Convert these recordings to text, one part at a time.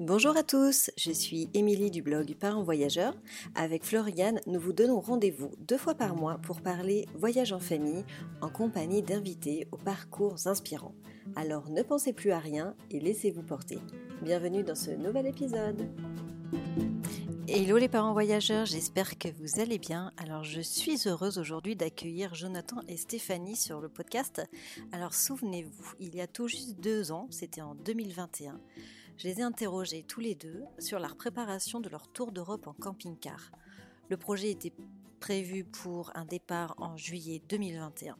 Bonjour à tous, je suis Émilie du blog Parents Voyageurs. Avec Floriane, nous vous donnons rendez-vous deux fois par mois pour parler voyage en famille en compagnie d'invités aux parcours inspirants. Alors ne pensez plus à rien et laissez-vous porter. Bienvenue dans ce nouvel épisode. Hello les parents voyageurs, j'espère que vous allez bien. Alors je suis heureuse aujourd'hui d'accueillir Jonathan et Stéphanie sur le podcast. Alors souvenez-vous, il y a tout juste deux ans, c'était en 2021, je les ai interrogés tous les deux sur la préparation de leur tour d'Europe en camping-car. Le projet était prévu pour un départ en juillet 2021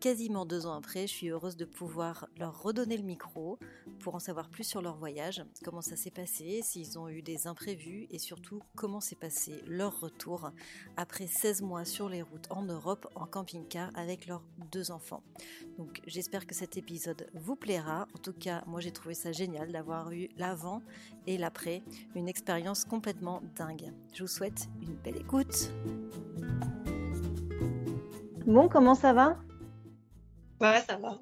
quasiment deux ans après, je suis heureuse de pouvoir leur redonner le micro pour en savoir plus sur leur voyage, comment ça s'est passé, s'ils ont eu des imprévus et surtout comment s'est passé leur retour après 16 mois sur les routes en Europe en camping-car avec leurs deux enfants. Donc j'espère que cet épisode vous plaira. En tout cas, moi j'ai trouvé ça génial d'avoir eu l'avant et l'après, une expérience complètement dingue. Je vous souhaite une belle écoute. Bon, comment ça va? Ouais, ça va.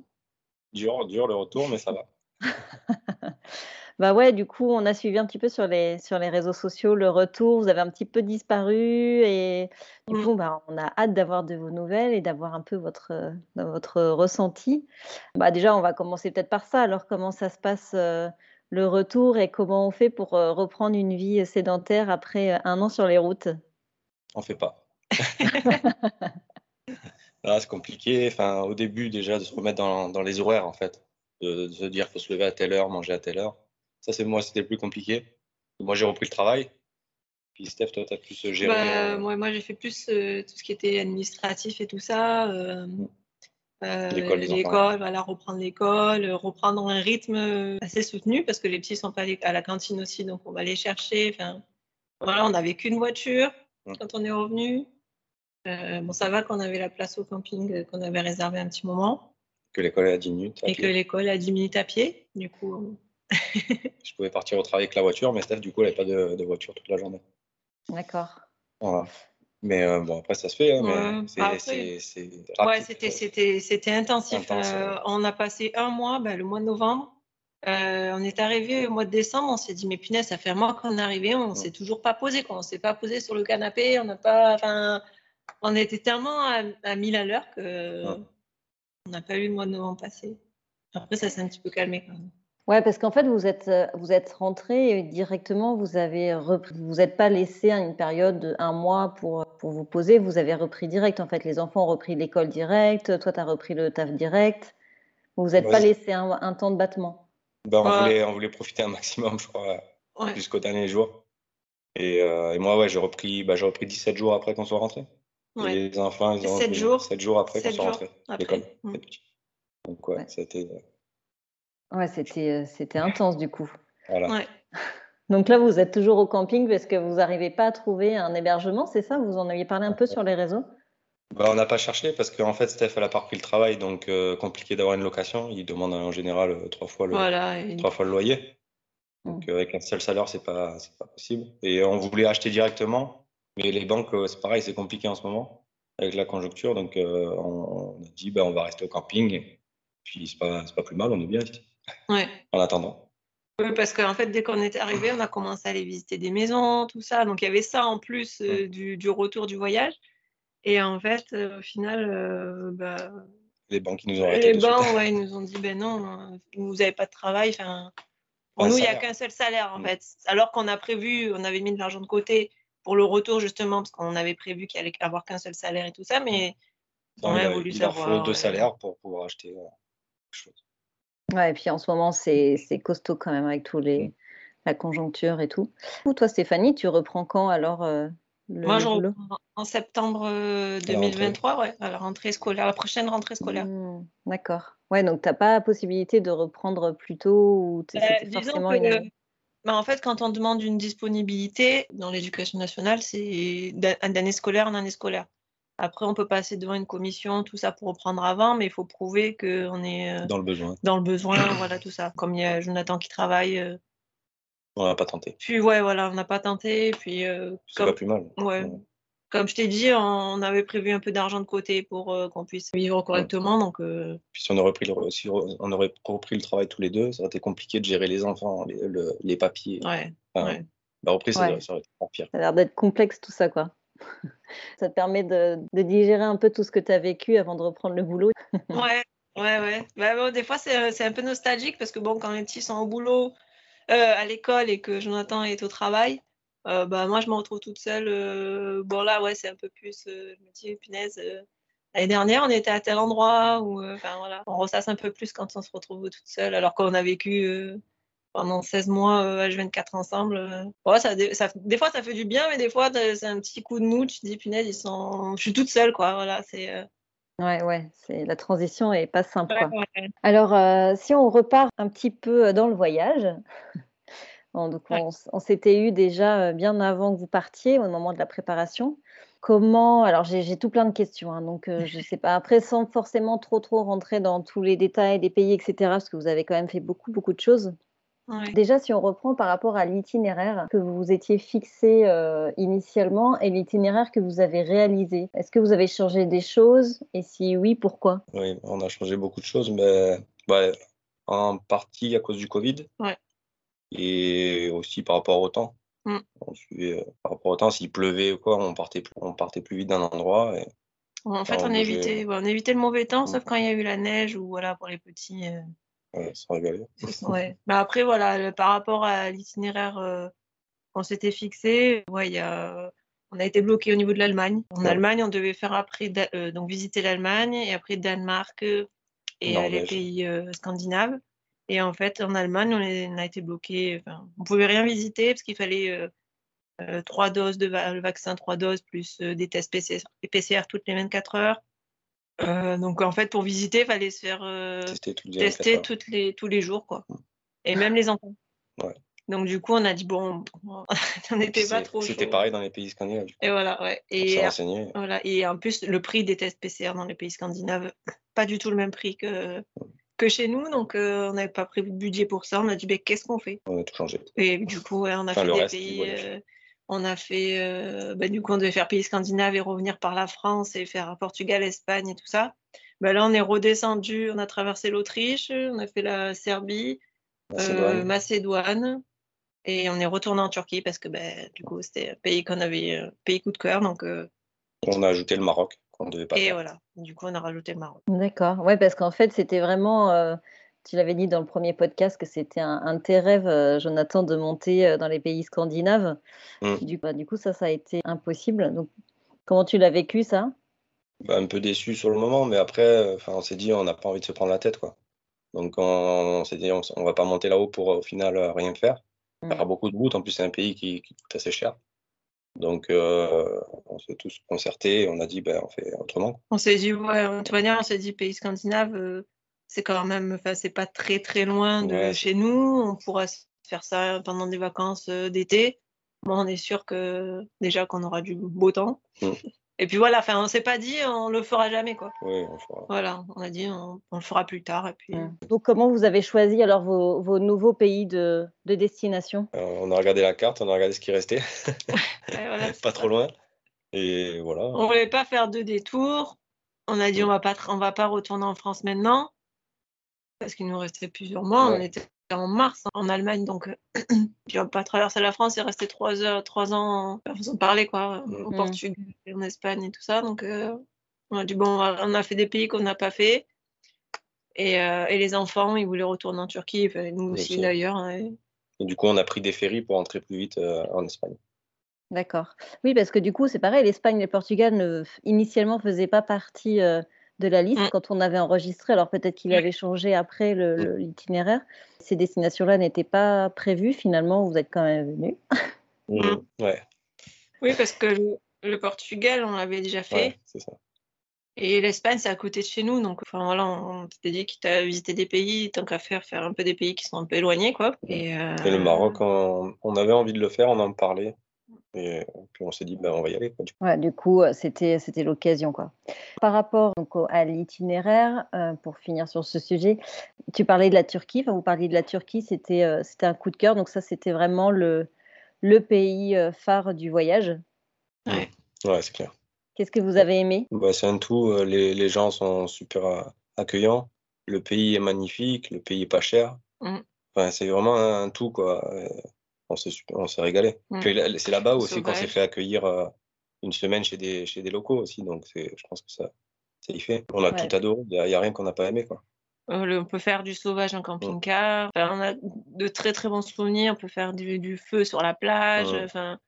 Dur, dur le retour, mais ça va. bah ouais, du coup, on a suivi un petit peu sur les, sur les réseaux sociaux le retour. Vous avez un petit peu disparu et du mmh. coup, bah, on a hâte d'avoir de vos nouvelles et d'avoir un peu votre, euh, votre ressenti. Bah déjà, on va commencer peut-être par ça. Alors, comment ça se passe euh, le retour et comment on fait pour euh, reprendre une vie sédentaire après un an sur les routes? On fait pas. c'est compliqué. Enfin, au début, déjà, de se remettre dans, dans les horaires, en fait. De, se dire qu'il faut se lever à telle heure, manger à telle heure. Ça, c'est moi, c'était le plus compliqué. Moi, j'ai repris le travail. Puis, Steph, toi, tu as plus géré. Bah, euh, moi, moi j'ai fait plus euh, tout ce qui était administratif et tout ça. Euh, l'école, voilà, reprendre l'école, reprendre un rythme assez soutenu parce que les petits sont pas à la cantine aussi, donc on va les chercher. Enfin, voilà, on n'avait qu'une voiture quand on est revenu. Euh, bon, ça va qu'on avait la place au camping euh, qu'on avait réservé un petit moment. Que l'école est à 10 minutes. et que l'école est à 10 minutes à pied. Du coup. je pouvais partir au travail avec la voiture, mais Steph, du coup, elle n'avait pas de, voiture toute la journée. D'accord. Voilà. Mais euh, bon, après, ça se fait. Hein, ouais, c'était, c'était, c'était intensif. on a passé un mois, ben, le mois de novembre. on est arrivé au mois de décembre, on s'est dit, mais punaise, ça fait un mois qu'on est arrivé, on ne s'est toujours pas posé. Quoi. On ne s'est pas posé sur le canapé, on n'a pas. Enfin, on était tellement à, à 1000 à l'heure que on n'a pas eu le mois de novembre passé. Après, ça s'est un petit peu calmé quand même. Ouais, parce qu'en fait, vous êtes, euh, vous êtes rentré directement, vous avez vous n'êtes pas laissé une période de un mois pour, pour vous poser, vous avez repris direct. En fait, les enfants ont repris l'école direct, toi, tu as repris le taf direct. Vous vous êtes pas laissé un, temps de battement. Ben, on, voulait, on, voulait, profiter un maximum, je crois, jusqu'au dernier jour. Et, euh, et moi, ouais, j'ai repris, bah, repris 17 jours après qu'on soit rentré. Les enfants, ils ont 7 jours, 7 jours après qu'on soit rentrés à l'école. Mm. Donc, ouais, c'était. Euh, ouais, c'était, euh, c'était intense du coup. Voilà. Ouais. Donc là, vous êtes toujours au camping parce que vous n'arrivez pas à trouver un hébergement, c'est ça? Vous en aviez parlé un peu sur les réseaux? Bah, On n'a pas cherché parce qu'en fait, Steph, elle a pas repris le travail, donc euh, compliqué d'avoir une location. Il demande en général trois, fois le, voilà, trois fois le loyer. Donc mm. avec un seul salaire, c'est pas, c'est pas possible. Et on voulait acheter directement, mais les banques, euh, c'est pareil, c'est compliqué en ce moment avec la conjoncture. Donc, euh, on, a dit, ben, on va rester au camping. Et puis, c'est pas, pas plus mal, on est bien ici. Ouais. En attendant. Oui, parce qu'en fait, dès qu'on est arrivé, on a commencé à aller visiter des maisons, tout ça. Donc, il y avait ça en plus euh, du, du, retour du voyage. Et en fait, au final, bah, les banques, ils nous ont. Les banques, ouais, ils nous ont dit, ben non, vous n'avez pas de travail. Enfin, pour nous, il n'y a qu'un seul salaire, en mm. fait. Alors qu'on a prévu, on avait mis de l'argent de côté pour le retour justement, parce qu'on avait prévu qu'il allait avoir qu'un seul salaire et tout ça, mais on a voulu il savoir. Il faut deux salaires pour pouvoir acheter euh, quelque chose. Ouais, et puis en ce moment, c'est costaud quand même avec tous les, mm. la conjoncture et tout. Ou toi, Stéphanie, tu reprends quand alors euh, le, Moi, je reprends en septembre 2023, euh, ouais, à la rentrée scolaire, la prochaine rentrée scolaire. Mmh, d'accord. Ouais, donc tu n'as pas la possibilité de reprendre plus tôt ou bah, forcément une... Bah, en fait, quand on demande une disponibilité dans l'éducation nationale, c'est d'année scolaire en année scolaire. Après, on peut passer devant une commission, tout ça pour reprendre avant, mais il faut prouver qu'on est euh, dans le besoin. Dans le besoin, voilà, tout ça. Comme il y a Jonathan qui travaille. Euh. On n'a pas tenté. Puis, ouais, voilà, on n'a pas tenté. Puis, euh, c'est pas plus mal. Ouais. Comme je t'ai dit, on avait prévu un peu d'argent de côté pour qu'on puisse vivre correctement. Donc, Puis si on aurait, pris le, on aurait repris le travail tous les deux, ça aurait été compliqué de gérer les enfants, les, les papiers. Ouais, La reprise, ça, aurait été pire. Ça a l'air d'être complexe tout ça, quoi. ça te permet de, de, digérer un peu tout ce que tu as vécu avant de reprendre le boulot. ouais, ouais, ouais. Bah, bon, des fois, c'est un peu nostalgique parce que bon, quand les petits sont au boulot, euh, à l'école et que Jonathan est au travail, euh, bah, moi, je me retrouve toute seule. Euh, bon, là, ouais, c'est un peu plus. je me dis, punaise. L'année dernière, on était à tel endroit où, enfin voilà, on ressasse un peu plus quand on se retrouve toute seule, alors qu'on a vécu pendant 16 mois H24 ensemble. Ouais, ça, ça, des fois, ça fait du bien, mais des fois, c'est un petit coup de mou. Tu te dis, punaise, ils sont... je suis toute seule, quoi. Voilà, c'est. Ouais, ouais, c'est la transition est pas simple. Alors, euh, si on repart un petit peu dans le voyage, donc on, s'était eu déjà bien avant que vous partiez, au moment de la préparation. Comment Alors, j'ai tout plein de questions, hein, donc euh, je ne sais pas. Après, sans forcément trop trop rentrer dans tous les détails des pays, etc., parce que vous avez quand même fait beaucoup beaucoup de choses. Déjà, si on reprend par rapport à l'itinéraire que vous vous étiez fixé euh, initialement et l'itinéraire que vous avez réalisé, est-ce que vous avez changé des choses? Et si oui, pourquoi? Oui, on a changé beaucoup de choses, mais en partie à cause du Covid. Et aussi par rapport au temps. Mm. Euh, par rapport au temps, s'il pleuvait ou quoi, on partait, on partait plus vite d'un endroit. en fait, on, évitait, on évitait le mauvais temps, mm. sauf quand il y a eu la neige ou voilà pour les petits. Euh, Ouais, ouais. Mais après, voilà, par rapport à l'itinéraire euh, qu'on s'était fixé, ouais, y a, on a été bloqué au niveau de l'Allemagne. En Allemagne, on devait faire après, euh, donc visiter l'Allemagne et après Danemark et les pays scandinaves. Et en fait, en Allemagne, on, a été bloqué. Enfin, on pouvait rien visiter parce qu'il fallait trois doses de vaccin, trois doses plus des tests PCR, PCR toutes les 24 heures. Euh, donc en fait, pour visiter, il fallait se faire euh, tester, toutes les, tous les jours, quoi. Mm. Et même les enfants. Donc du coup, on a dit bon, on n'était pas trop. C'était pareil dans les pays scandinaves. Et voilà, ouais. Et, voilà. Et en plus, le prix des tests PCR dans les pays scandinaves, pas du tout le même prix que, que chez nous. Donc euh, on n'avait pas prévu de budget pour ça. On a dit ben, qu'est-ce qu'on fait? On a tout changé. Et du coup, on a fait des pays. On a fait, euh, bah, du coup, on devait faire pays scandinaves et revenir par la France et faire Portugal, Espagne et tout ça. Bah, là, on est redescendu, on a traversé l'Autriche, on a fait la Serbie, Macédoine. Euh, et on est retourné en Turquie parce que bah, du coup, c'était un pays qu'on avait, euh, pays coup de cœur. Donc, on a ajouté le Maroc. On devait pas et voilà, du coup, on a rajouté le Maroc. D'accord, ouais, parce qu'en fait, c'était vraiment tu l'avais dit dans le premier podcast que c'était un, un, de tes rêves, euh, Jonathan, de monter euh, dans les pays scandinaves. Mm. Du, bah, du, coup, ça, ça a été impossible. Donc, comment tu l'as vécu, ça? Bah, Un peu déçu sur le moment, mais après, euh, on s'est dit, on n'a pas envie de se prendre la tête. Quoi. Donc, on, s'est dit, on ne va pas monter là-haut pour au final rien faire. Il y aura beaucoup de routes. En plus, c'est un pays qui, coûte assez cher. Donc, on s'est tous concertés. On a dit, ben, on fait autrement. On s'est dit, ouais, de toute manière, on s'est dit, pays scandinaves c'est quand même, enfin, c'est pas très très loin de chez nous. On pourra faire ça pendant des vacances euh, d'été. Moi, on est sûr que déjà qu'on aura du beau temps. Mmh. Et puis voilà, enfin, on s'est pas dit, on le fera jamais, quoi. Oui, on fera. Voilà, on a dit, on, le fera plus tard. Et puis... Mmh. Donc, comment vous avez choisi alors vos, vos nouveaux pays de, de destination? Euh, On a regardé la carte, on a regardé ce qui restait. pas trop loin. Et voilà. On voulait pas faire deux détours. On a dit, on va pas, on va pas retourner en France maintenant parce qu'il nous restait plusieurs mois. On était en mars hein, en Allemagne, donc on n'a pas traversé la France et resté trois heures, trois ans en faisant parler quoi, mm. au Portugal, en Espagne et tout ça. Donc euh, on a dit bon, on a fait des pays qu'on n'a pas fait. Et, euh, et, les enfants, ils voulaient retourner en Turquie, nous aussi d'ailleurs. Hein, et... du coup, on a pris des ferries pour entrer plus vite euh, en Espagne. D'accord. Oui, parce que du coup, c'est pareil, l'Espagne et le Portugal ne, initialement ne faisaient pas partie de la liste mmh. quand on avait enregistré. Alors peut-être qu'il avait changé après mmh. l'itinéraire. Ces destinations-là n'étaient pas prévues. Finalement, vous êtes quand même venu. Mmh. Ouais. Oui, parce que le, Portugal, on l'avait déjà fait. c'est ça. Et l'Espagne, c'est à côté de chez nous. Donc, enfin, voilà, on s'était dit quitte à visiter des pays, tant qu'à faire, faire un peu des pays qui sont un peu éloignés. Quoi. Et, euh, le Maroc, on, avait envie de le faire, on en parlait. Et puis on s'est dit, ben, on va y aller. du coup, ouais, du coup c'était, c'était l'occasion. Quoi. Par rapport donc, à l'itinéraire, euh, pour finir sur ce sujet, tu parlais de la Turquie, enfin, vous parliez de la Turquie, c'était, euh, c'était un coup de cœur. Donc ça, c'était vraiment le, le pays euh, phare du voyage. Ouais. Ouais, c'est clair. Qu'est-ce que vous avez aimé? Bah, C'est un tout. Les, les, gens sont super accueillants. Le pays est magnifique. Le pays est pas cher. Mmh. Enfin, c'est vraiment un tout, quoi. On s'est régalé. Mmh. C'est là-bas aussi qu'on s'est fait accueillir une semaine chez des, chez des locaux aussi. Donc, je pense que ça, ça y fait. On a tout adoré. Il n'y a, rien qu'on n'a pas aimé, quoi. On peut faire du sauvage en camping-car. on a de très très bons souvenirs. On peut faire du, du feu sur la plage. Enfin,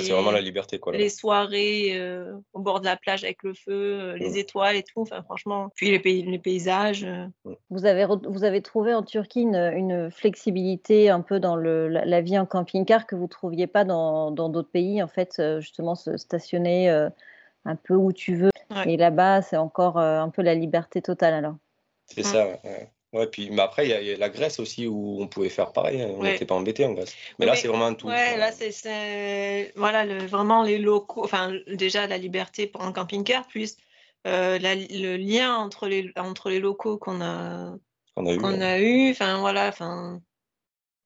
c'est vraiment la liberté. Quoi, les soirées euh, au bord de la plage avec le feu, euh, les étoiles et tout. Enfin, franchement, puis les, pays, les paysages. Euh. Vous, avez, vous avez trouvé en Turquie une, flexibilité un peu dans le, la, vie en camping-car que vous ne trouviez pas dans d'autres pays. En fait, justement, se stationner un peu où tu veux. Et là-bas, c'est encore un peu la liberté totale alors. C'est ça, ouais. Ouais, puis mais après, il y, a la Grèce aussi où on pouvait faire pareil. Hein. On n'était pas embêté en Grèce. Mais, là, c'est vraiment un tout. Ouais, là, c'est voilà, le, vraiment les locaux. Enfin, déjà, la liberté pour un camping-car, puis euh, le lien entre les, entre les locaux qu'on a, qu'on a eu. Qu'on a eu. Enfin, voilà, enfin,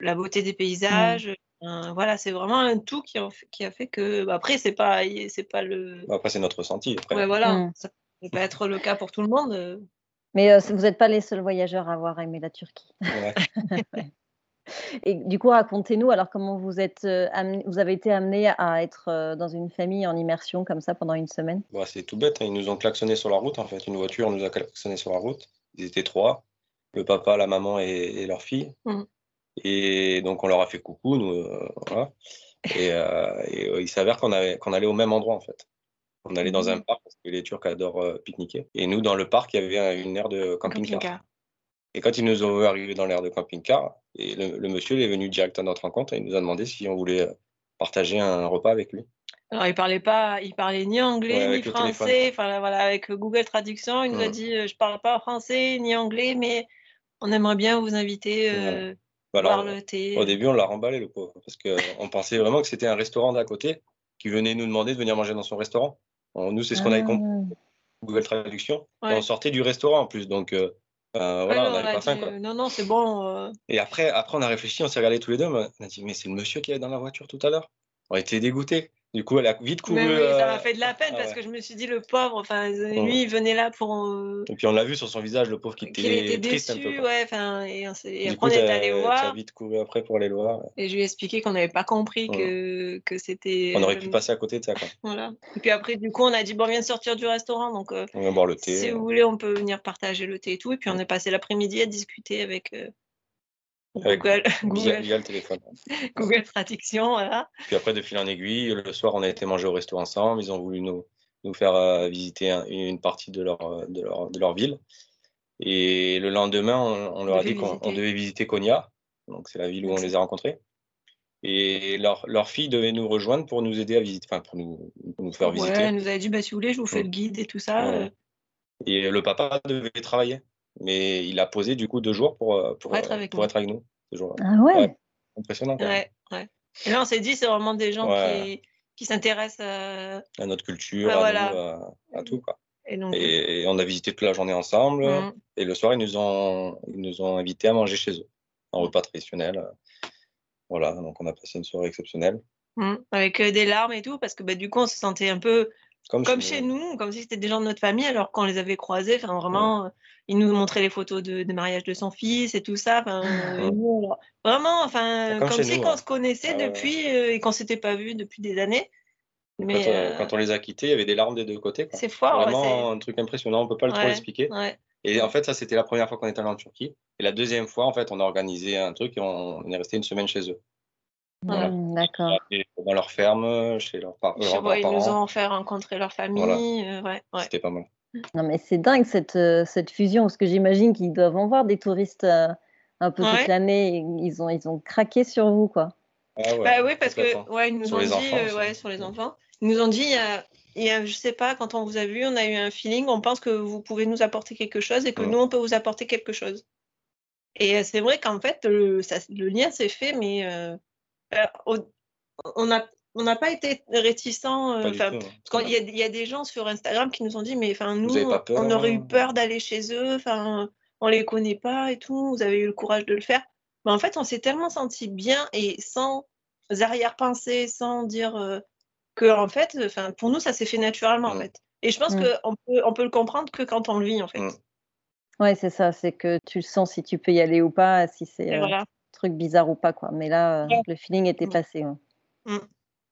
la beauté des paysages. voilà, c'est vraiment un tout qui a, qui a fait que. Bah, après, c'est pas, c'est pas le. Bah, après, c'est notre ressenti. Après. Ouais, voilà. Mm. Ça ne peut pas être le cas pour tout le monde. Mais euh, vous n'êtes pas les seuls voyageurs à avoir aimé la Turquie. Et du coup, racontez-nous alors comment vous êtes, euh, vous avez été amené à être euh, dans une famille en immersion comme ça pendant une semaine? Bah, c'est tout bête. Hein. Ils nous ont klaxonné sur la route. En fait, une voiture nous a klaxonné sur la route. Ils étaient trois, le papa, la maman et, leur fille. Mmh. Et donc on leur a fait coucou, nous, voilà. Et, et il s'avère qu'on qu'on allait au même endroit en fait. On allait dans un mmh. parc parce que les Turcs adorent euh, pique-niquer. Et nous, dans le parc, il y avait une aire de camping-car. et quand ils nous ont vu arriver dans l'aire de camping-car, et le, monsieur est venu direct à notre rencontre et il nous a demandé si on voulait euh, partager un repas avec lui. Alors, il parlait pas, il parlait ni anglais ni français. Enfin, voilà, avec Google Traduction, il nous a mmh. dit, euh, je parle pas français ni anglais, mais on aimerait bien vous inviter. Euh, bah, le thé. Au début, on l'a remballé, le pauvre, parce qu'on pensait vraiment que c'était un restaurant d'à côté qui venait nous demander de venir manger dans son restaurant. Nous, c'est ce qu'on avait compris. Ah. Google Traduction. on sortait du restaurant en plus. Donc, euh, voilà, on n'avait pas faim. Quoi. Non, non, c'est bon. Euh. Et après, après, on a réfléchi, on s'est regardé tous les deux. On a dit, mais c'est le monsieur qui est dans la voiture tout à l'heure. On était dégoûtés. Du coup, elle a vite couru. oui, ça m'a euh, fait de la peine parce que je me suis dit, le pauvre, enfin, lui, il venait là pour. Euh, et puis on l'a vu sur son visage, le pauvre qui était, triste un peu. Ouais, enfin, et, après on est allé voir. Tu as vite couru après pour aller le voir. Et je lui ai expliqué qu'on n'avait pas compris que, que c'était. On aurait pu passer à côté de ça, quoi. Voilà. Et puis après, du coup, on a dit, bon, on vient de sortir du restaurant, donc. Euh, on va boire le thé. Si vous voulez, on peut venir partager le thé et tout. Et puis on est passé l'après-midi à discuter avec Google, Google, via, le téléphone. Google Traduction, voilà. Puis après, de fil en aiguille, le soir, on a été manger au resto ensemble. Ils ont voulu nous, nous faire euh, visiter une partie de leur, de, leur, de leur ville. Et le lendemain, on, leur a dit qu'on devait visiter Konya. Donc, c'est la ville où on les a rencontrés. Et leur, leur, fille devait nous rejoindre pour nous aider à visiter, enfin, pour nous, nous faire visiter. Elle nous avait dit, bah, si vous voulez, je vous fais le guide et tout ça. Et le papa devait travailler mais il a posé du coup deux jours pour, euh, pour, être, euh, avec pour être avec nous ce jour-là. Ah ouais, Impressionnant. Ouais, ouais. Et là, on s'est dit, c'est vraiment des gens qui, qui s'intéressent à... à... notre culture, à, nous, à, tout. Quoi. Et, donc... et, on a visité toute la journée ensemble. Mmh. Et le soir, ils nous, ont, ils nous ont invités à manger chez eux, un repas traditionnel. Voilà, donc on a passé une soirée exceptionnelle. Mmh. Avec euh, des larmes et tout, parce que bah, du coup, on se sentait un peu comme, chez, nous. comme si c'était des gens de notre famille, alors qu'on les avait croisés, enfin vraiment, il nous montrait les photos de, mariage de son fils et tout ça. vraiment, enfin, comme, si on se connaissait ah depuis euh, et qu'on s'était pas vu depuis des années. Mais euh, quand, on, les a quittés, il y avait des larmes des deux côtés. C'est fort. Vraiment un truc impressionnant, on peut pas le trop expliquer. Et en fait, ça, c'était la première fois qu'on était allé en Turquie. Et la deuxième fois, en fait, on a organisé un truc et on est resté une semaine chez eux. Mmh, d'accord. Dans leur ferme, chez leurs, parents. Ils nous ont fait rencontrer leur famille. Euh, ouais, C'était pas mal. Non, mais c'est dingue cette, euh, cette fusion, parce que j'imagine qu'ils doivent en voir des touristes euh, un peu toute l'année. Ils ont, ils ont craqué sur vous, quoi. Ah bah oui, parce que ouais, ils nous ont dit, ouais, sur les enfants, ils nous ont dit, il y a, je sais pas, quand on vous a vu, on a eu un feeling, on pense que vous pouvez nous apporter quelque chose et que nous, on peut vous apporter quelque chose. Et c'est vrai qu'en fait, le, ça, le lien s'est fait, mais on n'a on n'a pas été réticents. Euh, parce qu'il y, y, a des gens sur Instagram qui nous ont dit, mais enfin nous, on aurait eu peur d'aller chez eux, enfin on les connaît pas et tout, vous avez eu le courage de le faire. Mais en fait, on s'est tellement senti bien et sans arrière-pensée, sans dire euh, que en fait, enfin, pour nous, ça s'est fait naturellement, en mm. fait. Et je pense mm. qu'on peut, on peut le comprendre que quand on le vit, en fait. Mm. Ouais, c'est ça, c'est que tu le sens si tu peux y aller ou pas, si c'est un truc bizarre ou pas, quoi. Mais là, le feeling était passé.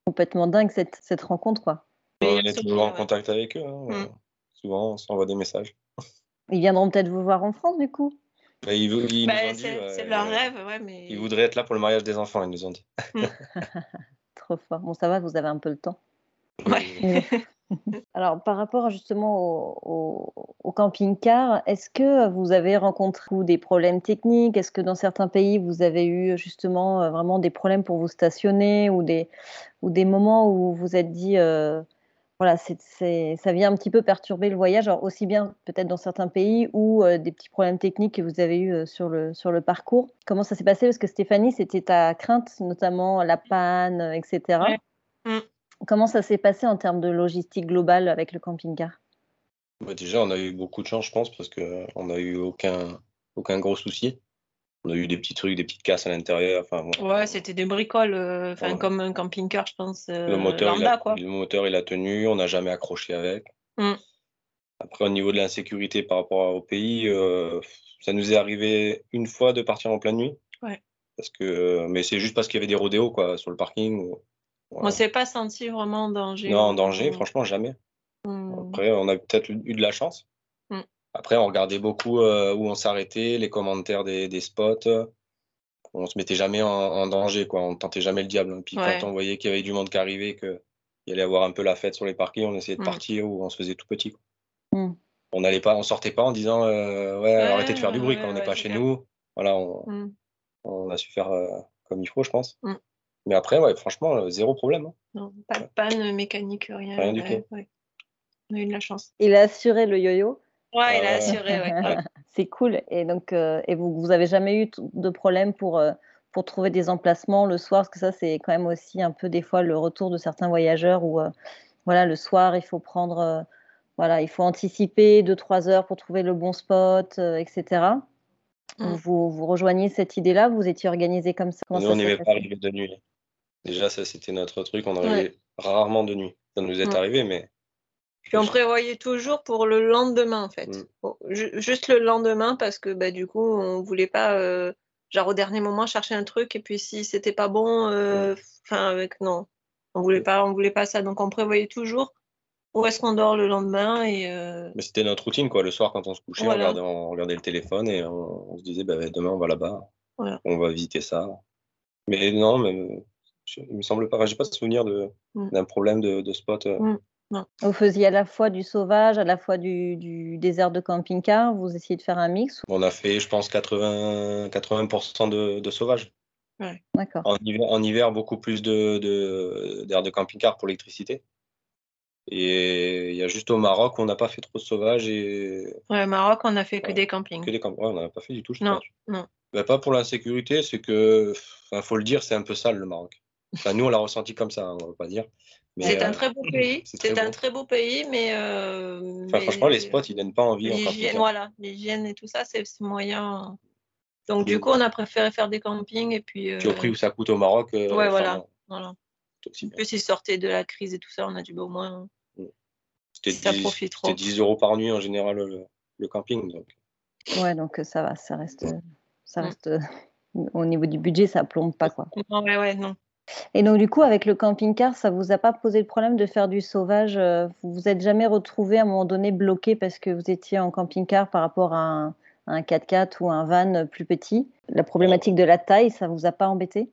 Complètement dingue cette, cette rencontre, quoi. On est toujours en contact avec eux. Hein. Souvent, on s'envoie des messages. Ils viendront peut-être vous voir en France, du coup bah, bah, c'est leur rêve, ouais, mais... Ils voudraient être là pour le mariage des enfants, ils nous ont dit. Trop fort. Bon, ça va, vous avez un peu le temps. Alors, par rapport justement au, camping-car, est-ce que vous avez rencontré des problèmes techniques? Est-ce que dans certains pays, vous avez eu justement euh, vraiment des problèmes pour vous stationner ou des, ou des moments où vous vous êtes dit, euh, voilà, ça vient un petit peu perturber le voyage, aussi bien peut-être dans certains pays ou euh, des petits problèmes techniques que vous avez eu sur, le, sur le parcours. Comment ça s'est passé? Parce que Stéphanie, c'était ta crainte, notamment la panne, etc. Comment ça s'est passé en termes de logistique globale avec le camping-car? Bah, Déjà, on a eu beaucoup de chance, je pense, parce qu'on n'a eu aucun, aucun gros souci. On a eu des petits trucs, des petites casses à l'intérieur. Enfin, Ouais, c'était des bricoles, euh, enfin, comme un camping-car, je pense. Euh, le, moteur, il a, le moteur, il a tenu, on n'a jamais accroché avec. Mm. Après, au niveau de l'insécurité par rapport au pays, euh, ça nous est arrivé une fois de partir en pleine nuit. Ouais. Parce que, mais c'est juste parce qu'il y avait des rodéos quoi, sur le parking. On ne s'est pas senti vraiment en danger. Non, en danger, franchement, jamais. Hmm. Après, on a peut-être eu de la chance. Hmm. Après, on regardait beaucoup euh, où on s'arrêtait, les commentaires des, spots. On se mettait jamais en, danger, quoi. On tentait jamais le diable. Puis quand on voyait qu'il y avait du monde qui arrivait, qu'il y allait avoir un peu la fête sur les parkings, on essayait de hmm. partir ou on se faisait tout petit. On n'allait pas, on sortait pas en disant euh, ouais, arrêtez de faire du bruit quand on n'est pas chez nous. Voilà, on, a su faire euh, comme il faut, je pense. Mais après, ouais, franchement, euh, zéro problème. Hein. Non, pas de panne mécanique, rien. Rien du tout. On a eu de la chance. Il a assuré le yo-yo Ouais, il a assuré, ouais. C'est cool. Et donc, euh, et vous, vous avez jamais eu de problème pour, euh, pour trouver des emplacements le soir? Parce que ça, c'est quand même aussi un peu des fois le retour de certains voyageurs où, voilà, le soir, il faut prendre, voilà, il faut anticiper 2-3 heures pour trouver le bon spot, etc. Mmh. Vous, vous rejoignez cette idée-là? Vous étiez organisé comme ça? Nous, on n'y pas arriver de nuit. Déjà, ça, c'était notre truc. On arrivait rarement de nuit. Ça nous est arrivé, mais. Puis on prévoyait toujours pour le lendemain, en fait. Mm. juste le lendemain, parce que bah, du coup, on voulait pas, euh, genre au dernier moment, chercher un truc, et puis si c'était pas bon, euh, mm. enfin, avec. Non. On voulait mm. pas, on voulait pas ça. Donc on prévoyait toujours où est-ce qu'on dort le lendemain. Et, euh, Mais c'était notre routine, quoi. Le soir, quand on se couchait, on, regardait, le téléphone et on, se disait, bah, demain, on va là-bas. On va visiter ça. Mais non, mais il me semble pas, j'ai pas de souvenir mm. d'un problème de, spot. Euh. Mm. Vous faisiez à la fois du sauvage, à la fois du, désert de camping-car, vous essayez de faire un mix On a fait, je pense, 80, 80% de, sauvage. D'accord. En hiver, en hiver, beaucoup plus d'air de, camping-car pour l'électricité. Et il y a juste au Maroc, on n'a pas fait trop de sauvage. Et... Ouais, au Maroc, on n'a fait que des campings. Que des camp... on n'a pas fait du tout, je non, Non. Ben, pas pour l'insécurité, c'est que, il faut le dire, c'est un peu sale le Maroc nous, on l'a ressenti comme ça, hein, on ne va pas dire. C'est un euh, très beau pays. C'est un très beau pays, mais. Euh, franchement, les spots, ils donnent pas envie. L'hygiène, voilà, l'hygiène et tout ça, c'est moyen. Donc, du coup, on a préféré faire des campings et puis. Puis au prix où ça coûte au Maroc. Euh, ouais, voilà. voilà. En plus, ils sortaient de la crise et tout ça, on a dit, bah, au moins. Mm. C'était 10, 10 euros par nuit en général le, camping. Donc. Ouais, donc ça va, ça reste. Ça mm. reste au niveau du budget, ça plombe pas. Quoi. Non, ouais, ouais, non. Et donc, du coup, avec le camping-car, ça vous a pas posé le problème de faire du sauvage euh, Vous vous êtes jamais retrouvé à un moment donné bloqué parce que vous étiez en camping-car par rapport à un, 4x4 ou un van plus petit? La problématique de la taille, ça vous a pas embêté?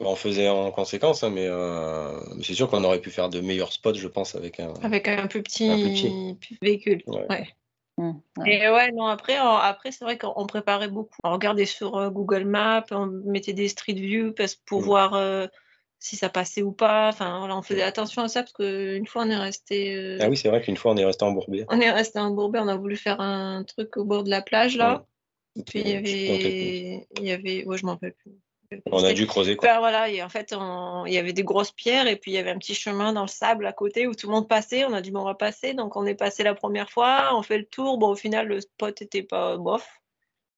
On faisait en conséquence, hein, euh, mais c'est sûr qu'on aurait pu faire de meilleurs spots, je pense, avec un, avec un plus petit, véhicule. Mmh, Et ouais, non, après, après c'est vrai qu'on préparait beaucoup. On regardait sur euh, Google Maps, on mettait des Street View pour mmh. voir si ça passait ou pas. Enfin, voilà, on faisait attention à ça parce qu'une fois on est resté. Euh, ah oui, c'est vrai qu'une fois on est resté embourbé. On est resté embourbé, on a voulu faire un truc au bord de la plage là. Et puis il y avait. Il y avait. Ouais, je m'en rappelle plus. On a dû creuser quoi. voilà, et en fait, il y avait des grosses pierres et puis il y avait un petit chemin dans le sable à côté où tout le monde passait. On a dit bon, on va passer. Donc on est passé la première fois, on fait le tour. Bon, au final, le spot était pas bof.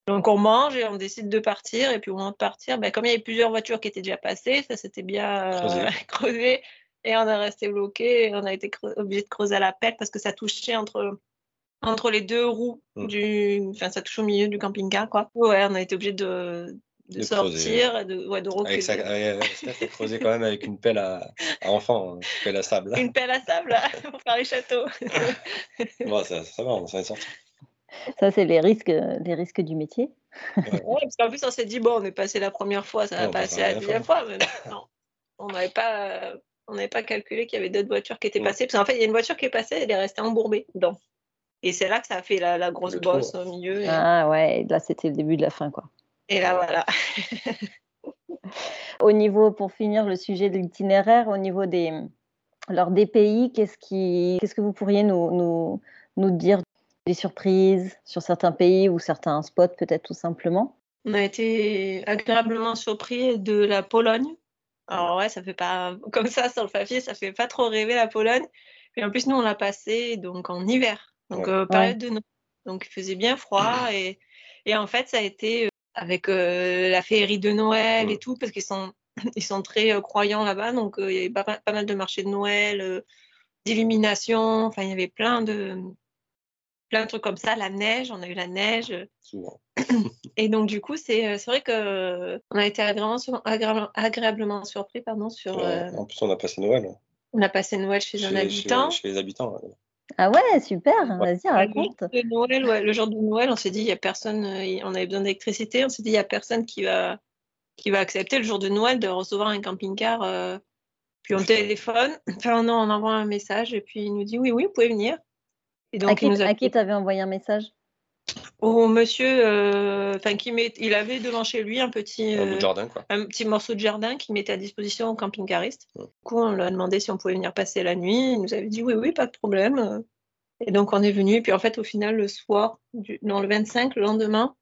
Donc on mange et on décide de partir. Et puis au moment de partir, ben, comme il y avait plusieurs voitures qui étaient déjà passées, ça s'était bien creusé. et on est resté bloqué. On a été obligé de creuser à la pelle parce que ça touchait entre, entre les deux roues mm. du. Enfin, ça touche au milieu du camping-car, quoi. Ouais, on a été obligé de, de, sortir, de, ouais, de reculer. Avec creuser quand même avec une pelle à, à enfant, une pelle à sable. Une pelle à sable pour faire les châteaux. bon, ça, ça va, on s'en est sorti. Ça, c'est les risques, les risques du métier. Ouais, parce qu'en plus, on s'est dit, bon, on est passé la première fois, ça va passer la deuxième fois. mais non, on n'avait pas, on n'avait pas calculé qu'il y avait d'autres voitures qui étaient passées. Parce qu'en fait, il y a une voiture qui est passée, elle est restée embourbée dedans. Et c'est là que ça a fait la, grosse bosse au milieu. Ah ouais, là, c'était le début de la fin, quoi. Et là, voilà. au niveau, pour finir le sujet de l'itinéraire, au niveau des, alors des pays, qu'est-ce, qui, qu'est-ce que vous pourriez nous, nous, nous dire des surprises sur certains pays ou certains spots, peut-être tout simplement On a été agréablement surpris de la Pologne. Alors ouais, ça fait pas comme ça sur le papier, ça fait pas trop rêver la Pologne. Et en plus, nous, on l'a passé donc en hiver, donc euh, période de Noël. Donc il faisait bien froid et, et en fait, ça a été euh, avec euh, la féerie de Noël et tout, parce qu'ils sont, ils sont très croyants là-bas. Donc il y avait pas, pas, mal de marchés de Noël, d'illumination. Enfin, il y avait plein de, plein de trucs comme ça, la neige, on a eu la neige. Souvent. Et donc, du coup, c'est euh, vrai qu'on euh, a été agréablement, agréablement, surpris pardon, sur. Euh, en plus, on a passé Noël. Hein. On a passé Noël chez, un habitant. Chez, les habitants. Ah ouais, super, vas-y, raconte. Le, Noël, le jour de Noël, on s'est dit, il n'y a personne, on avait besoin d'électricité, on s'est dit, il n'y a personne qui va, qui va accepter le jour de Noël de recevoir un camping-car. puis on téléphone, enfin non, on envoie un message et puis il nous dit, oui, oui, vous pouvez venir. Et donc, à qui, nous qui t'avais envoyé un message? Au monsieur, euh, enfin, qui met, il avait devant chez lui un petit, un, jardin, quoi. un petit morceau de jardin qu'il mettait à disposition au camping-cariste. Du coup, on lui a demandé si on pouvait venir passer la nuit. Il nous avait dit oui, oui, pas de problème. Et donc, on est venu. Et puis, en fait, au final, le soir, du, non, le 25, le lendemain,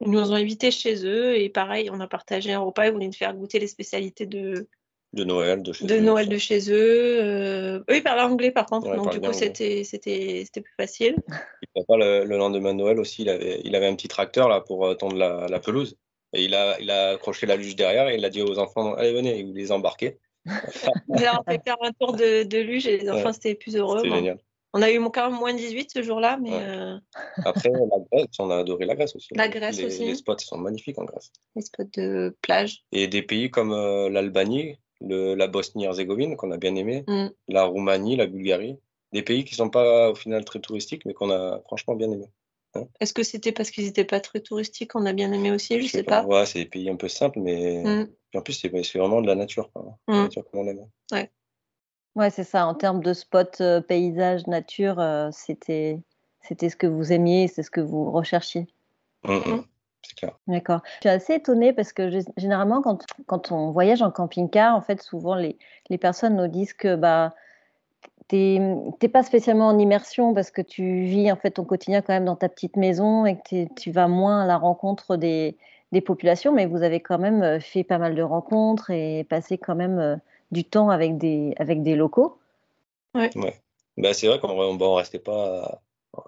ils nous ont invités chez eux. Et pareil, on a partagé un repas. Ils voulaient nous faire goûter les spécialités de, de Noël de chez de eux. Noël de chez eux. Euh, eux, ils parlaient anglais par contre, donc du coup, c'était, c'était, c'était plus facile. Papa, le, le, lendemain de Noël aussi, il avait, il avait un petit tracteur là pour euh, tondre la, la pelouse. Et il a, il a accroché la luge derrière et il a dit aux enfants Allez, venez, il les embarquer. Alors, on fait faire un tour de, de luge et les enfants, c'était plus heureux. C'était génial. On a eu quand même moins 18 ce jour-là, mais. Euh... Après, la Grèce, on a adoré la Grèce aussi. La Grèce les, aussi. Les spots sont magnifiques en Grèce. Les spots de plage. Et des pays comme euh, l'Albanie, la Bosnie-Herzégovine qu'on a bien aimé, mm. la Roumanie, la Bulgarie, des pays qui sont pas au final très touristiques, mais qu'on a franchement bien aimé. Hein. Est-ce que c'était parce qu'ils n'étaient pas très touristiques qu'on a bien aimé aussi Je, ne sais pas. Ouais, c'est des pays un peu simples, mais mm. en plus c'est vraiment de la nature, La mm. nature comme on aime. Ouais. Ouais, c'est ça. En termes de spot, euh, paysage, nature, euh, c'était c'était ce que vous aimiez, c'est ce que vous recherchiez. D'accord. Je suis assez étonnée parce que généralement, quand, quand, on voyage en camping-car, en fait, souvent les, les, personnes nous disent que bah, tu n'es pas spécialement en immersion parce que tu vis en fait ton quotidien quand même dans ta petite maison et que tu vas moins à la rencontre des, des, populations, mais vous avez quand même euh, fait pas mal de rencontres et passé quand même euh, du temps avec des, avec des locaux. Ouais. ouais. Bah, c'est vrai qu'on ne bah, restait pas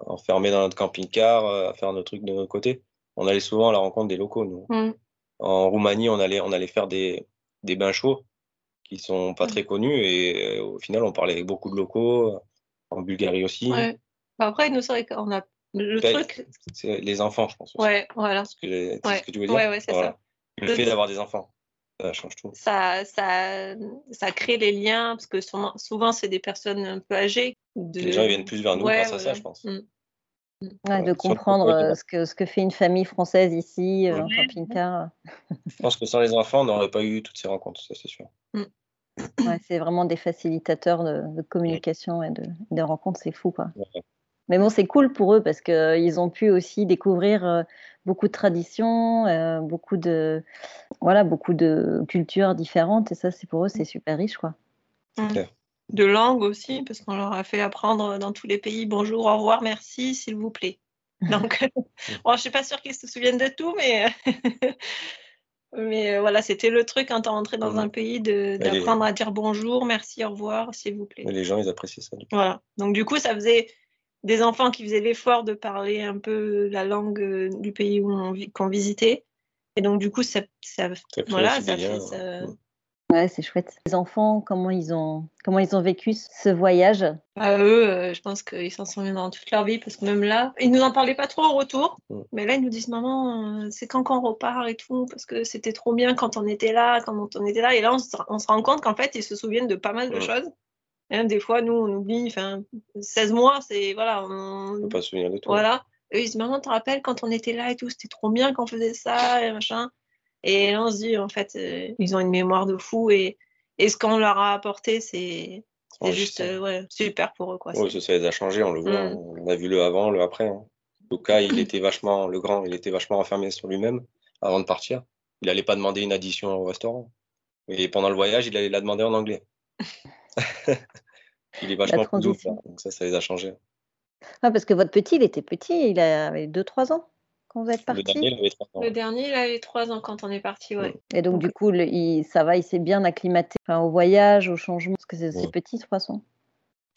enfermé dans notre camping-car à faire nos trucs de notre côté on allait souvent à la rencontre des locaux. Nous. Mm. En Roumanie, on allait, on allait faire des, des bains chauds qui sont pas mm. très connus et euh, au final, on parlait avec beaucoup de locaux. En Bulgarie aussi. Ouais. Bah, après, nous, c'est qu'on a le ben, truc. C'est les enfants, je pense. Aussi. Ouais, voilà. Ce que, ce que tu veux dire. Ouais, ouais, c'est ça. Le, fait d'avoir des enfants. Ça change tout. Ça, ça, ça crée les liens, parce que souvent, souvent c'est des personnes un peu âgées. Les gens ils viennent plus vers nous grâce à ça, je pense. Mm. Ouais, de comprendre euh, ce que, ce que fait une famille française ici, euh, en camping-car. Je pense que sans les enfants, on n'aurait pas eu toutes ces rencontres, ça c'est sûr. Mm. Ouais, c'est vraiment des facilitateurs de, communication et de, de rencontres, c'est fou. Quoi. Mais bon, c'est cool pour eux parce qu'ils euh, ont pu aussi découvrir beaucoup de traditions, beaucoup, de, voilà, beaucoup de cultures différentes et ça, c'est pour eux, c'est super riche. Quoi. Mm de langue aussi, parce qu'on leur a fait apprendre dans tous les pays bonjour, au revoir, merci, s'il vous plaît. Donc, bon, je suis pas sûre qu'ils se souviennent de tout, mais, mais euh, voilà, c'était le truc quand on rentrait dans un pays d'apprendre à dire bonjour, merci, au revoir, s'il vous plaît. les gens, ils appréciaient ça. Voilà. Donc, du coup, ça faisait des enfants qui faisaient l'effort de parler un peu la langue euh, du pays où on, qu'on visitait. Et donc, du coup, ça, ça voilà, ça, fait, ça, Ouais, c'est chouette. Les enfants, comment ils ont, comment ils ont vécu ce voyage? À bah, Eux, euh, je pense qu'ils s'en souviendront toute leur vie parce que même là, ils nous en parlaient pas trop au retour. Mm. Mais là, ils nous disent Maman, euh, c'est quand qu'on repart et tout parce que c'était trop bien quand on était là, quand on était là. Et là, on se, rend compte qu'en fait, ils se souviennent de pas mal de choses. Hein, des fois, nous, on oublie. Enfin, 16 mois, c'est voilà. On ne peut pas se souvenir de tout. Voilà. Eux, ils disent Maman, te rappelles quand on était là et tout, c'était trop bien qu'on faisait ça et machin. Et là, on se dit, en fait, euh, ils ont une mémoire de fou et, et ce qu'on leur a apporté, c'est juste euh, ouais, super pour eux. Quoi. Oui, ça, ça, les a changés, on le voit. Mm. On a vu le avant, le après. Hein. Luca, il était vachement, le grand, il était vachement enfermé sur lui-même avant de partir. Il n'allait pas demander une addition au restaurant. Et pendant le voyage, il allait la demander en anglais. il est vachement plus doux, donc ça, ça les a changés. Ah, parce que votre petit, il était petit, il avait 2-3 ans vous êtes parti Le dernier, il avait 3 ans. Le dernier, il avait 3 ans quand on est parti, ouais. Et donc, du coup, il, ça va, il s'est bien acclimaté au voyage, au changement, parce que c'est petit, 3 ans.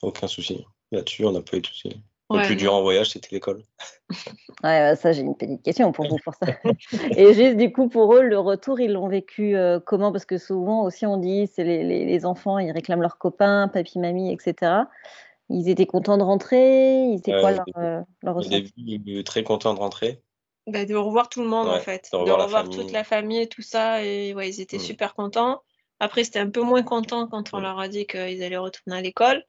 Aucun souci. Là-dessus, on n'a pas eu de souci. le plus dur en voyage, c'était l'école. ouais, ça, j'ai une petite question pour vous pour ça. Et juste, du coup, pour eux, le retour, ils l'ont vécu euh, comment? Parce que souvent aussi, on dit, c'est les, les, enfants, ils réclament leurs copains, papy, mamie, etc. Ils étaient contents de rentrer? Ils étaient quoi leur, euh, leur ressenti? Très contents de rentrer. Bah, de revoir tout le monde en fait, de revoir, toute la famille et tout ça. Et ouais, ils étaient mm. super contents. Après, c'était un peu moins content quand on mm. leur a dit qu'ils allaient retourner à l'école.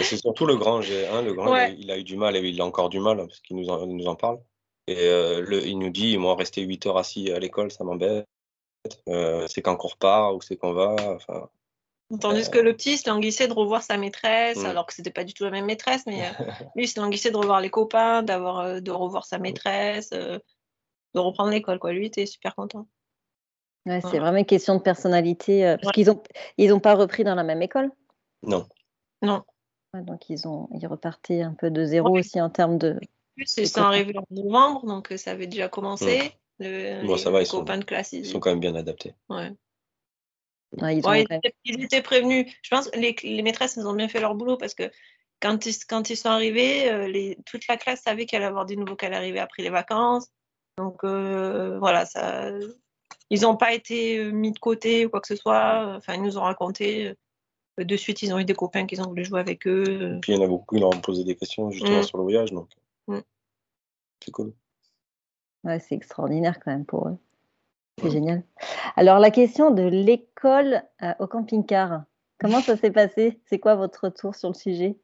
c'est surtout le grand, hein, le grand, il, a, eu du mal et il a encore du mal parce qu'il nous en, nous en parle. Et euh, le, il nous dit, moi, rester 8 heures assis à l'école, ça m'embête. Euh, c'est quand on repart ou c'est qu'on va. Enfin, Tandis que le petit se languissait de revoir sa maîtresse, mm. alors que c'était pas du tout la même maîtresse, mais euh, lui se languissait de revoir les copains, d'avoir, euh, de revoir sa maîtresse, euh, de reprendre l'école. Quoi. Lui était super content. Ouais, c'est vraiment une question de personnalité. parce qu'ils ont, ils ont pas repris dans la même école? Non. Non. donc ils ont, ils repartaient un peu de zéro aussi en termes de. Ils sont arrivés en novembre, donc ça avait déjà commencé. Mm. Le, bon, ça va, ils sont, classe, ils... sont quand même bien adaptés. Ouais ils, étaient, prévenus. Je pense que les, les, maîtresses elles ont bien fait leur boulot parce que quand ils, quand ils sont arrivés, euh, les, toute la classe savait qu'il allait y avoir des nouveaux qui allaient arriver après les vacances. Donc euh, voilà, ça, ils n'ont pas été euh, mis de côté ou quoi que ce soit. Enfin, ils nous ont raconté. De suite, ils ont eu des copains qui ont voulu jouer avec eux. Et puis il y en a beaucoup, qui leur ont posé des questions justement mm. sur le voyage. Donc mm. c'est cool. Ouais, c'est extraordinaire quand même pour eux. C'est génial. Alors, la question de l'école euh, au camping-car, comment ça s'est passé? C'est quoi votre retour sur le sujet?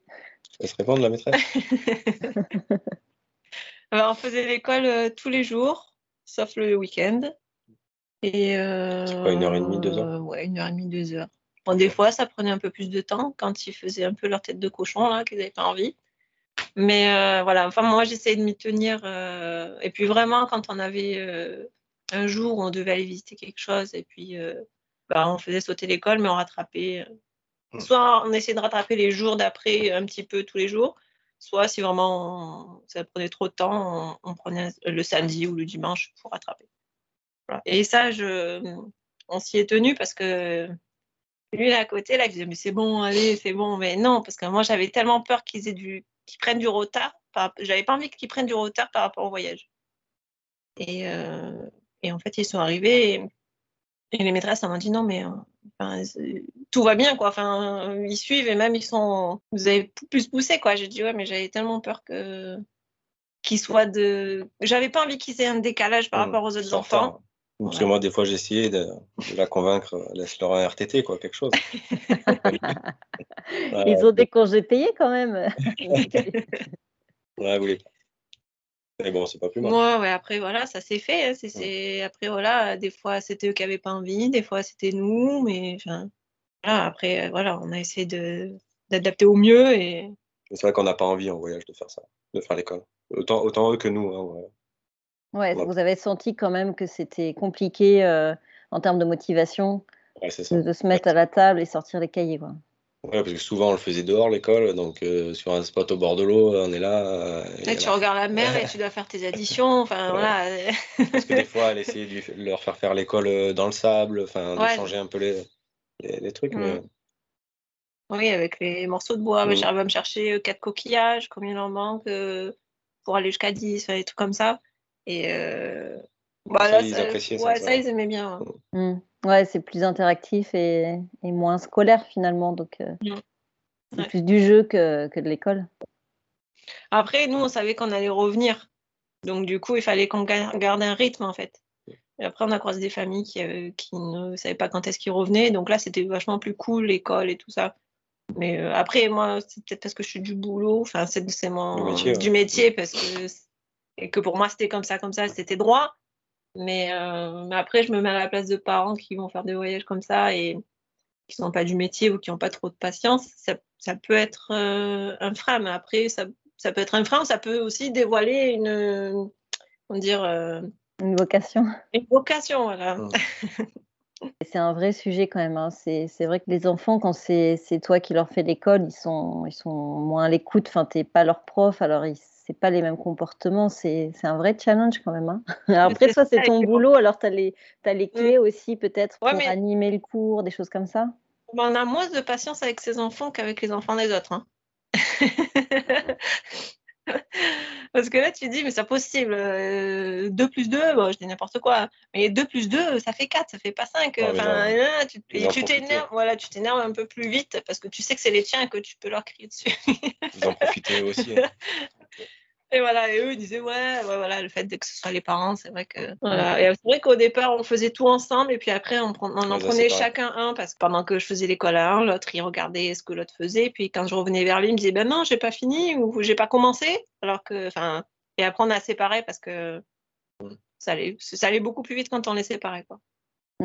Je laisse répondre la maîtresse. on faisait l'école euh, tous les jours, sauf le week-end. Et euh, C'est pas une heure et demie, deux heures? Ouais, une heure et demie, deux heures. Bon, des fois, ça prenait un peu plus de temps quand ils faisaient un peu leur tête de cochon, là, qu'ils n'avaient pas envie. Mais voilà, enfin, moi, j'essayais de m'y tenir. et puis, vraiment, quand on avait un jour on devait aller visiter quelque chose et puis euh, bah, on faisait sauter l'école, mais on rattrapait. Euh, hmm. Soit on essayait de rattraper les jours d'après un petit peu tous les jours, soit si vraiment ça prenait trop de temps, on, prenait le samedi ou le dimanche pour rattraper. Et ça, je, on s'y est tenu parce que lui là à côté, là, il disait mais c'est bon, allez, c'est bon, mais non, parce que moi j'avais tellement peur qu'ils aient du, qu'ils prennent du retard. J'avais pas envie qu'ils prennent du retard par rapport au voyage. Et, euh, et en fait, ils sont arrivés et, les maîtresses m'ont dit non, mais euh, tout va bien, quoi. Enfin, ils suivent et même ils sont. Vous avez plus poussé, quoi. J'ai dit ouais, mais j'avais tellement peur que qu'ils soient de. J'avais pas envie qu'ils aient un décalage par mmh, rapport aux autres enfants. Parce que moi, des fois, j'essayais de, de, la convaincre, laisse-leur un RTT, quoi, quelque chose. Ils ont des congés payés quand même. ouais, vous voulez pas. Mais bon, c'est pas plus mal. Moi, ouais, après, voilà, ça s'est fait. Hein, c'est, Après, voilà, des fois, c'était eux qui n'avaient pas envie, des fois, c'était nous. Mais enfin, voilà, après, euh, voilà, on a essayé de, d'adapter au mieux. Et... C'est vrai qu'on n'a pas envie en voyage de faire ça, de faire l'école. Autant, autant eux que nous. Hein, ouais, vous avez senti quand même que c'était compliqué euh, en termes de motivation de, se mettre à la table et sortir les cahiers. Quoi. Ouais, parce que souvent on le faisait dehors l'école, donc euh, sur un spot au bord de l'eau, on est là. Euh, tu regardes la mer et tu dois faire tes additions, enfin voilà. parce que des fois, elle essayait de leur faire faire l'école euh, dans le sable, enfin de changer un peu les, les, trucs. Mm. Oui, avec les morceaux de bois, mm. j'arrive à me chercher quatre coquillages, combien il en manque pour aller jusqu'à 10, des trucs comme ça. Et bah, ça, ils appréciaient ça. Ouais, ça, ils aimaient bien. Mm. Ouais, c'est plus interactif et, moins scolaire finalement. Donc, mm. c'est plus du jeu que, que de l'école. Après, nous, on savait qu'on allait revenir. Donc, du coup, il fallait qu'on garde un rythme, en fait. Et après, on a croisé des familles qui, euh, qui ne savaient pas quand est-ce qu'ils revenaient. Donc là, c'était vachement plus cool, l'école et tout ça. Mais euh, après, moi, c'est peut-être parce que je suis du boulot. Enfin, c'est mon du métier, parce que et que pour moi, c'était comme ça, comme ça, c'était droit. Mais, euh, mais, après, je me mets à la place de parents qui vont faire des voyages comme ça et qui sont pas du métier ou qui n'ont pas trop de patience. Ça, ça peut être un frein, mais après, ça, ça peut être un frein, ça peut aussi dévoiler une, on dire, euh, une vocation. Une vocation, voilà. C'est un vrai sujet quand même. Hein. C'est vrai que les enfants, quand c'est toi qui leur fais l'école, ils sont, ils sont moins à l'écoute. Enfin, tu n'es pas leur prof, alors c'est pas les mêmes comportements. C'est un vrai challenge quand même. Hein. après, toi, c'est ton boulot, alors tu as, les, as les clés aussi peut-être pour animer le cours, des choses comme ça. Ben, on a moins de patience avec ses enfants qu'avec les enfants des autres. Hein. Parce que là, tu dis, mais c'est possible. 2 euh, plus 2, bon, je dis n'importe quoi. Mais 2 plus 2, ça fait 4, ça fait pas 5. Ah, enfin, tu, et tu t'énerves, voilà, tu t'énerves un peu plus vite parce que tu sais que c'est les tiens et que tu peux leur crier dessus. Vous en profitez aussi. Hein. Et voilà, et eux ils disaient ouais, voilà, le fait que ce soit les parents, c'est vrai que voilà. c'est vrai qu'au départ on faisait tout ensemble et puis après on, en prenait chacun un parce que pendant que je faisais l'école à un, l'autre il regardait ce que l'autre faisait, puis quand je revenais vers lui, il me disait ben non, j'ai pas fini ou j'ai pas commencé, alors que enfin et après on a séparé parce que ça allait, ça allait beaucoup plus vite quand on les séparait quoi.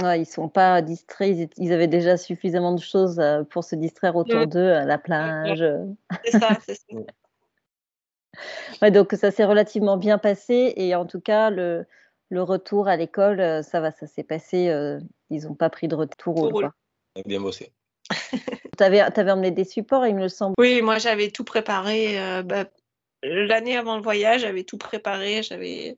Ouais, ils sont pas distraits, ils avaient déjà suffisamment de choses euh, pour se distraire autour d'eux, à la plage. C'est ça, c'est ça. Ouais, donc ça s'est relativement bien passé et en tout cas le, le retour à l'école, euh, ça va, ça s'est passé. Euh, ils n'ont pas pris de retour. Au Bien bossé. tu avais, avais, emmené des supports, il me semble. Oui, moi j'avais tout préparé. Euh, bah, L'année avant le voyage, j'avais tout préparé. J'avais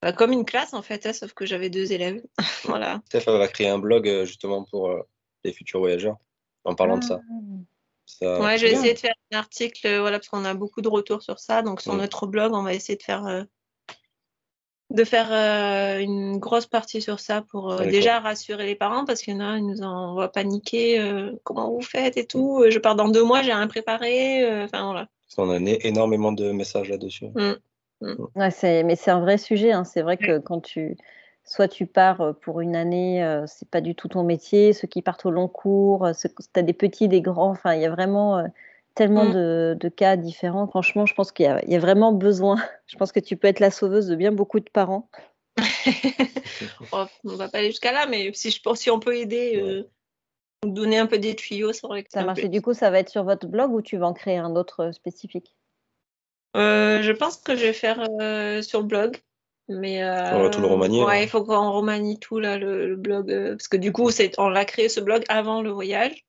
bah, comme une classe en fait, hein, sauf que j'avais deux élèves. voilà. Steph va créer un blog justement pour les futurs voyageurs en parlant de ça. Ah. Ouais, je vais essayer de faire un article, euh, voilà, parce qu'on a beaucoup de retours sur ça. Donc sur notre blog, on va essayer de faire, euh, de faire euh, une grosse partie sur ça pour déjà rassurer les parents, parce qu'il y en a, ils nous envoient paniquer. comment vous faites et tout Je pars dans deux mois, j'ai rien préparé. Enfin voilà. On a énormément de messages là-dessus. Mmh. Mmh. Ouais, mais c'est un vrai sujet. Hein. C'est vrai que quand tu soit tu pars euh, pour une année, euh, c'est pas du tout ton métier, ceux qui partent au long cours, euh, tu as des petits, des grands, enfin il y a vraiment tellement mmh. de, cas différents. Franchement, je pense qu'il y, a vraiment besoin. Je pense que tu peux être la sauveuse de bien beaucoup de parents. on va pas aller jusqu'à là, mais si, je, si on peut aider, donner un peu des tuyaux, ça Ça marche. du coup, ça va être sur votre blog ou tu vas en créer un autre spécifique? Je pense que je vais faire sur le blog. Mais on va tout le remanier. Ouais, il faut qu'on remanie tout là, le, blog. Euh, parce que du coup, on l'a créé ce blog avant le voyage.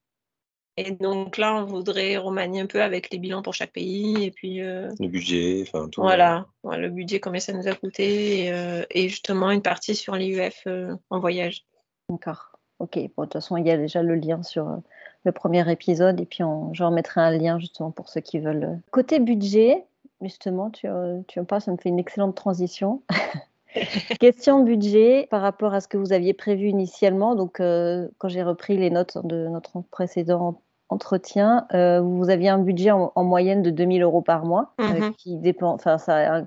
Et donc là, on voudrait remanier un peu avec les bilans pour chaque pays. Et puis. Euh, le budget, enfin tout. Voilà, le budget, combien ça nous a coûté. Et, euh, justement, une partie sur l'IUF en voyage. D'accord. Ok, bon, de toute façon, il y a déjà le lien sur le premier épisode. Et puis, on, je remettrai un lien justement pour ceux qui veulent. Côté budget, justement, tu, euh, tu en parles, ça me fait une excellente transition. Question budget par rapport à ce que vous aviez prévu initialement. Donc, euh, quand j'ai repris les notes de notre précédent entretien, euh, vous aviez un budget en, moyenne de 2000 euros par mois, mhm. qui dépend. Enfin, ça,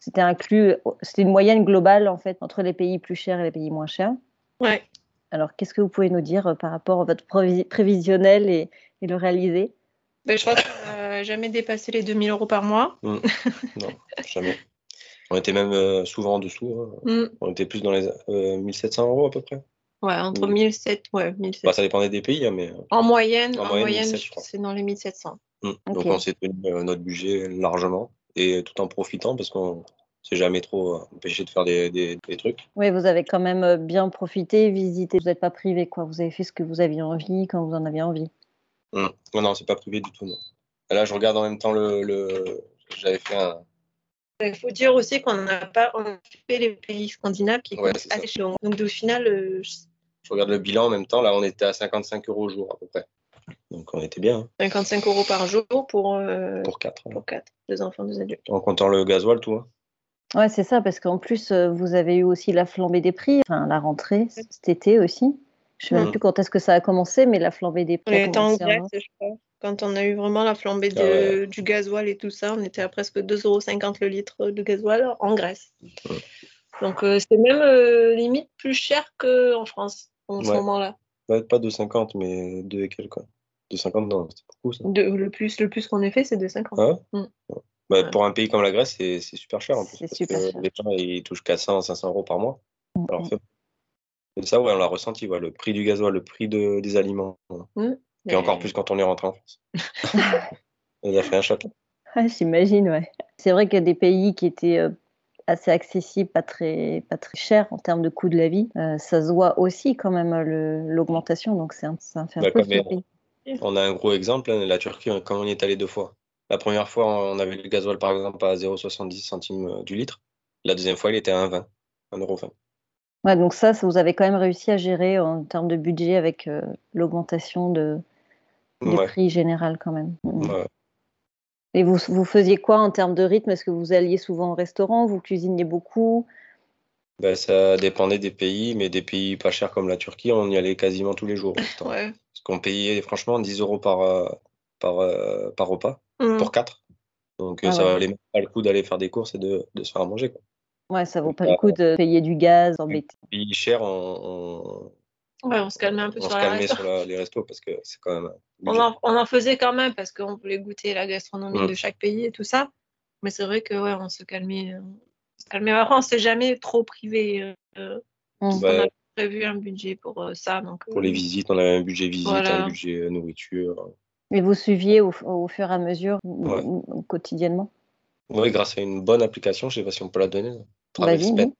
c'était inclus. C'était une moyenne globale en fait entre les pays plus chers et les pays moins chers. Ouais. Alors, qu'est-ce que vous pouvez nous dire par rapport à votre prévisionnel et, et le réalisé ben, Je jamais dépassé les 2000 euros par mois. Mm. Non, jamais. On était même euh, souvent en dessous. Hein. Mm. On était plus dans les 1700 euh, euros à peu près. Ouais, entre 1700 ouais, 1700. Bah, ça dépendait des pays, hein, mais. Euh, en moyenne, en, moyenne, c'est dans les 1700. Mm. Donc on s'est tenu notre budget largement et tout en profitant parce qu'on s'est jamais trop empêché de faire des, des, trucs. Oui, vous avez quand même bien profité, visité. Vous n'êtes pas privé, quoi. Vous avez fait ce que vous aviez envie quand vous en aviez envie. Non, non, c'est pas privé du tout, non. Là, je regarde en même temps le. J'avais fait un. Il faut dire aussi qu'on n'a pas fait les pays scandinaves qui sont assez. Donc, au final. Euh, je... regarde le bilan en même temps. Là, on était à 55 euros au jour à peu près. Donc, on était bien. 55 hein. euros par jour pour. Euh, pour 4. Pour 4. Deux enfants, deux adultes. En comptant le gasoil, tout. Hein. Ouais, c'est ça, parce qu'en plus, euh, vous avez eu aussi la flambée des prix, enfin la rentrée cet été aussi. Je ne sais même mm. plus quand est-ce que ça a commencé, mais la flambée des prix. On était en Grèce, je crois. Quand on a eu vraiment la flambée ah du gasoil et tout ça, on était à presque 2,50 euros le litre de gasoil en Grèce. Donc euh, c'est même euh, limite plus cher qu'en France en ce moment-là. pas 2,50, mais 2 et quelques. 2,50, non, c'est beaucoup ça. le plus, le plus qu'on ait fait, c'est 2,50. Ah mm. bah, Pour un pays comme la Grèce, c'est super cher en plus. Parce super que cher. Les gens ils touchent 400, 500 euros par mois. Mm, Alors, ça, ouais, on l'a ressenti, le prix du gasoil, le prix de, des aliments. Et encore plus quand on est rentré en France. Ça a fait un choc. J'imagine, ouais. C'est vrai qu'il y a des pays qui étaient euh, assez accessibles, pas très, pas très chers en termes de coût de la vie. Euh, ça se voit aussi quand même l'augmentation, donc c'est un, ça fait un peu On a un gros exemple, hein, la Turquie, quand on y est allé deux fois. La première fois, on avait le gasoil par exemple à 0,70 centimes euh, du litre. La deuxième fois, il était à 1,20, 1,20€. Ouais, donc ça, ça, vous avez quand même réussi à gérer en termes de budget avec l'augmentation de, du prix général quand même. Mm. Et vous, vous faisiez quoi en termes de rythme? Est-ce que vous alliez souvent au restaurant? Vous cuisiniez beaucoup? Ben, Ça dépendait des pays, mais des pays pas chers comme la Turquie, on y allait quasiment tous les jours. Parce qu'on payait franchement 10 euros par, euh, par, euh, par repas, mm. pour 4. Donc ah ça valait même pas le coup d'aller faire des courses et de, de se faire manger. Quoi. Ouais, ça vaut pas le coup de payer du gaz, embêter. Pays cher, on, Ouais, on se calmait un peu on sur, se sur les restos parce que c'est quand même. On en, on en, faisait quand même parce qu'on voulait goûter la gastronomie mm. de chaque pays et tout ça. Mais c'est vrai que ouais, on se calmait. On se calmait. Après, on s'est jamais trop privé. Euh, mm. On a prévu un budget pour euh, ça. Donc, pour les euh, visites, on avait un budget visite, un budget nourriture. Et vous suiviez au, fur et à mesure, quotidiennement? Oui, grâce à une bonne application, je ne sais pas si on peut la donner. TravelSpan.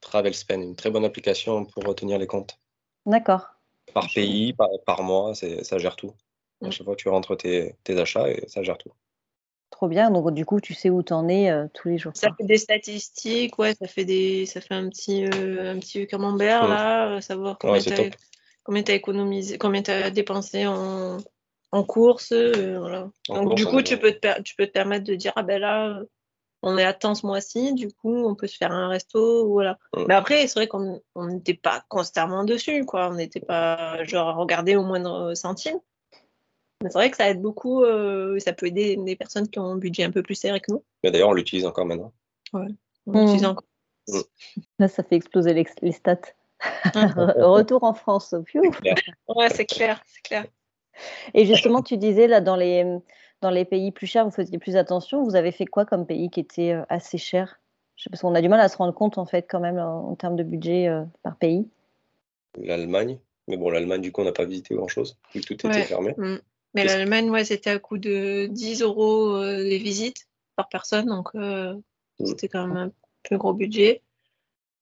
TravelSpan, une très bonne application pour retenir les comptes. D'accord. Par pays, par, mois, ça gère tout. À mm. chaque fois, tu rentres tes, achats et ça gère tout. Trop bien. Donc, du coup, tu sais où tu en es euh, tous les jours. Ça fait des statistiques, ouais, ça fait, des, ça fait un, petit, euh, un petit camembert, mm. là, savoir combien tu as, économisé, combien tu as dépensé en, en courses. voilà. Donc, du coup, tu peux, te, tu peux te permettre de dire, ah ben là, on est à temps ce mois-ci, du coup, on peut se faire un resto, voilà. Mais après, c'est vrai qu'on n'était pas constamment dessus, quoi. On n'était pas genre à regarder au moindre centime. Mais c'est vrai que ça aide beaucoup, euh, ça peut aider des personnes qui ont un budget un peu plus serré que nous. D'ailleurs, on l'utilise encore maintenant. Ouais, on l'utilise mmh. encore. Mmh. Là, ça fait exploser les, stats. Retour en France. Ouais, c'est clair, c'est clair. Et justement, tu disais là dans les dans les pays plus chers, vous faisiez plus attention. Vous avez fait quoi comme pays qui était euh, assez cher? Parce qu'on a du mal à se rendre compte, en fait, quand même, en, termes de budget euh, par pays. L'Allemagne. Mais bon, l'Allemagne, du coup, on n'a pas visité grand-chose, vu que tout était fermé. Mm. Mais l'Allemagne, ouais, c'était à coût de 10 euros euh, les visites par personne. Donc, mm. c'était quand même un peu gros budget.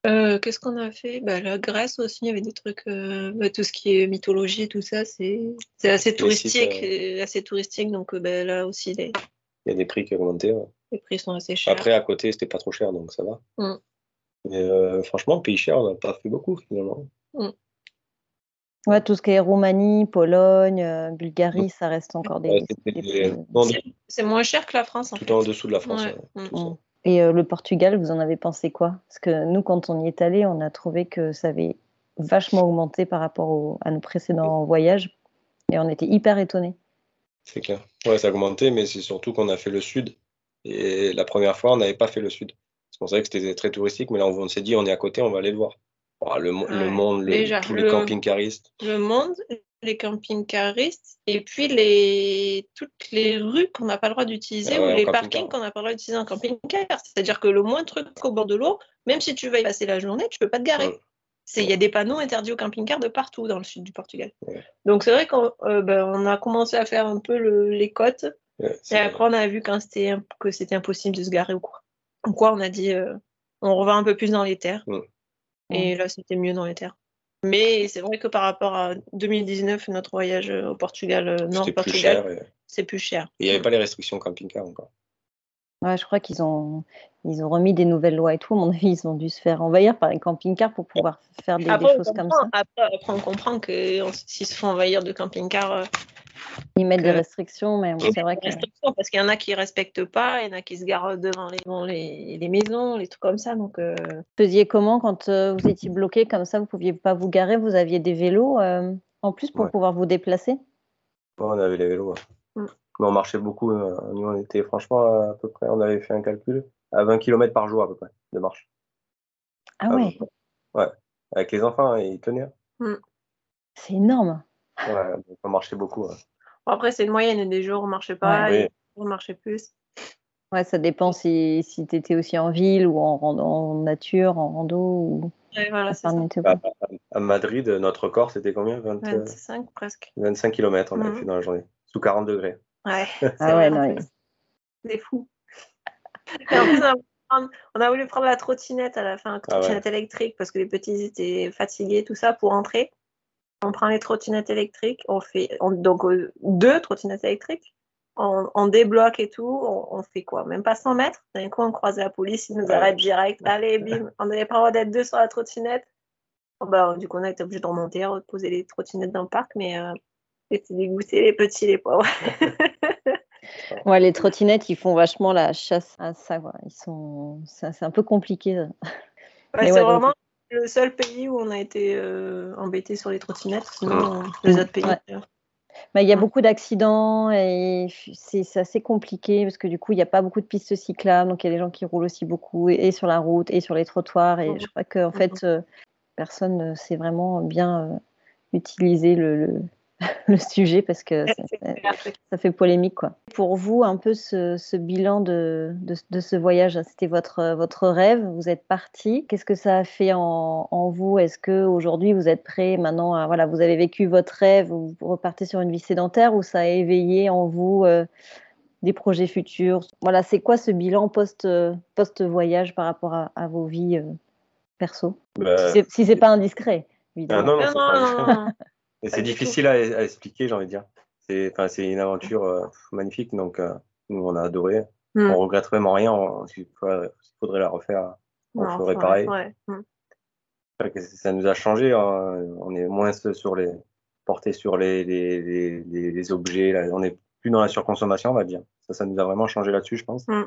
Euh, qu'est-ce qu'on a fait? Bah, La Grèce aussi, il y avait des trucs, euh, bah, tout ce qui est mythologie, tout ça, c'est assez touristique, euh. assez touristique. Donc bah, là aussi, les... il y a des prix qui ont augmenté. Les prix sont assez chers. Après, à côté, c'était pas trop cher, donc ça va. Mm. Mais franchement, pays cher, on n'a pas fait beaucoup finalement. Mm. Ouais, tout ce qui est Roumanie, Pologne, Bulgarie, mm. ça reste encore des. c'est moins cher que la France. En tout en dessous de la France. Et euh, le Portugal, vous en avez pensé quoi? Parce que nous, quand on y est allé, on a trouvé que ça avait vachement augmenté par rapport à nos précédents voyages. Et on était hyper étonnés. C'est clair. Ouais, ça a augmenté, mais c'est surtout qu'on a fait le sud. Et la première fois, on n'avait pas fait le sud. Parce qu'on savait que c'était très touristique, mais là, on, s'est dit, on est à côté, on va aller le voir. Le, monde, tous les camping-caristes. Le monde, les camping-caristes et puis les, toutes les rues qu'on n'a pas le droit d'utiliser ou les parkings qu'on n'a pas le droit d'utiliser en camping-car. C'est-à-dire que le moins truc au bord de l'eau, même si tu vas y passer la journée, tu peux pas te garer. Il y a des panneaux interdits au camping-car de partout dans le sud du Portugal. Donc c'est vrai qu'on euh, ben, a commencé à faire un peu les côtes. et après, on a vu que c'était impossible de se garer ou quoi. Donc quoi, on a dit, euh, on revient un peu plus dans les terres. Et là, c'était mieux dans les terres. Mais c'est vrai que par rapport à 2019, notre voyage au Portugal, euh, Nord-Portugal, c'est plus cher. il n'y avait pas les restrictions camping-car encore. Ouais, je crois qu'ils ont, ils ont remis des nouvelles lois et tout. À mon avis, ils ont dû se faire envahir par les camping-cars pour pouvoir faire des, choses comme ça. Après, on comprend que s'ils se font envahir de camping-cars, euh, Ils mettent des restrictions, mais c'est vrai que. Restrictions parce qu'il y en a qui respectent pas, il y en a qui se garent devant les, les, maisons, les trucs comme ça. Donc, euh... Vous faisiez comment quand euh, vous étiez bloqué comme ça Vous pouviez pas vous garer Vous aviez des vélos euh, en plus pour pouvoir vous déplacer? On avait les vélos. Mm. Mais on marchait beaucoup. Nous, on était franchement à peu près, on avait fait un calcul à 20 km par jour à peu près de marche. Ah ouais Ouais, avec les enfants, hein, ils tenaient. Hein. Mm. C'est énorme. Ouais, on marchait beaucoup. Après, c'est une moyenne. Des jours, on marchait pas, et des jours, on marchait plus. Ouais, ça dépend si, si tu étais aussi en ville ou en, en nature, en rando. Ou... voilà, ça. À, Madrid, notre corps, c'était combien? 25 presque. 25 km, on avait mm. fait dans la journée, sous 40 degrés. Ouais, ah ouais, non, c'est fou. Et en plus, on a voulu prendre la trottinette à la fin, la ah trottinette électrique, parce que les petits étaient fatigués, tout ça, pour entrer. On prend les trottinettes électriques, on fait donc euh, deux trottinettes électriques, on, débloque et tout, on, fait quoi? Même pas 100 mètres? D'un coup, on croise la police, ils nous arrêtent direct. Allez, bim, on n'avait pas le droit d'être deux sur la trottinette. bah, du coup, on a été obligé de remonter, de poser les trottinettes dans le parc, mais euh, c'était dégoûté, les petits, les pauvres. Ouais, les trottinettes, ils font vachement la chasse à ça. Ils sont, c'est un peu compliqué. c'est vraiment le seul pays où on a été euh, embêté sur les trottinettes. Sinon, les autres pays. il y a beaucoup d'accidents et c'est assez compliqué parce que du coup, il n'y a pas beaucoup de pistes cyclables. Donc, il y a des gens qui roulent aussi beaucoup et, sur la route et sur les trottoirs. Et je crois qu'en fait, euh, personne ne sait vraiment bien euh, utiliser le, le sujet parce que ça, fait polémique. Quoi. Pour vous, un peu ce, bilan de, de, ce voyage, c'était votre, votre rêve, vous êtes parti. Qu'est-ce que ça a fait en, en vous? Est-ce qu'aujourd'hui vous êtes prêt maintenant à, voilà, Vous avez vécu votre rêve, vous repartez sur une vie sédentaire ou ça a éveillé en vous euh, des projets futurs? Voilà, c'est quoi ce bilan post-voyage par rapport à, vos vies euh, perso? Bah, Si c'est pas indiscret. Ah, non, non, non, c'est difficile à, expliquer, j'ai envie de dire. C'est une aventure euh, magnifique, donc euh, nous, on a adoré. Mm. On regrette vraiment rien. S'il faudrait la refaire, on ferait pareil. Mm. Ça nous a changé. Hein. On est moins sur les porté sur les, les, les, objets. Là. On n'est plus dans la surconsommation, on va dire. Ça, ça nous a vraiment changé là-dessus, je pense. Mm.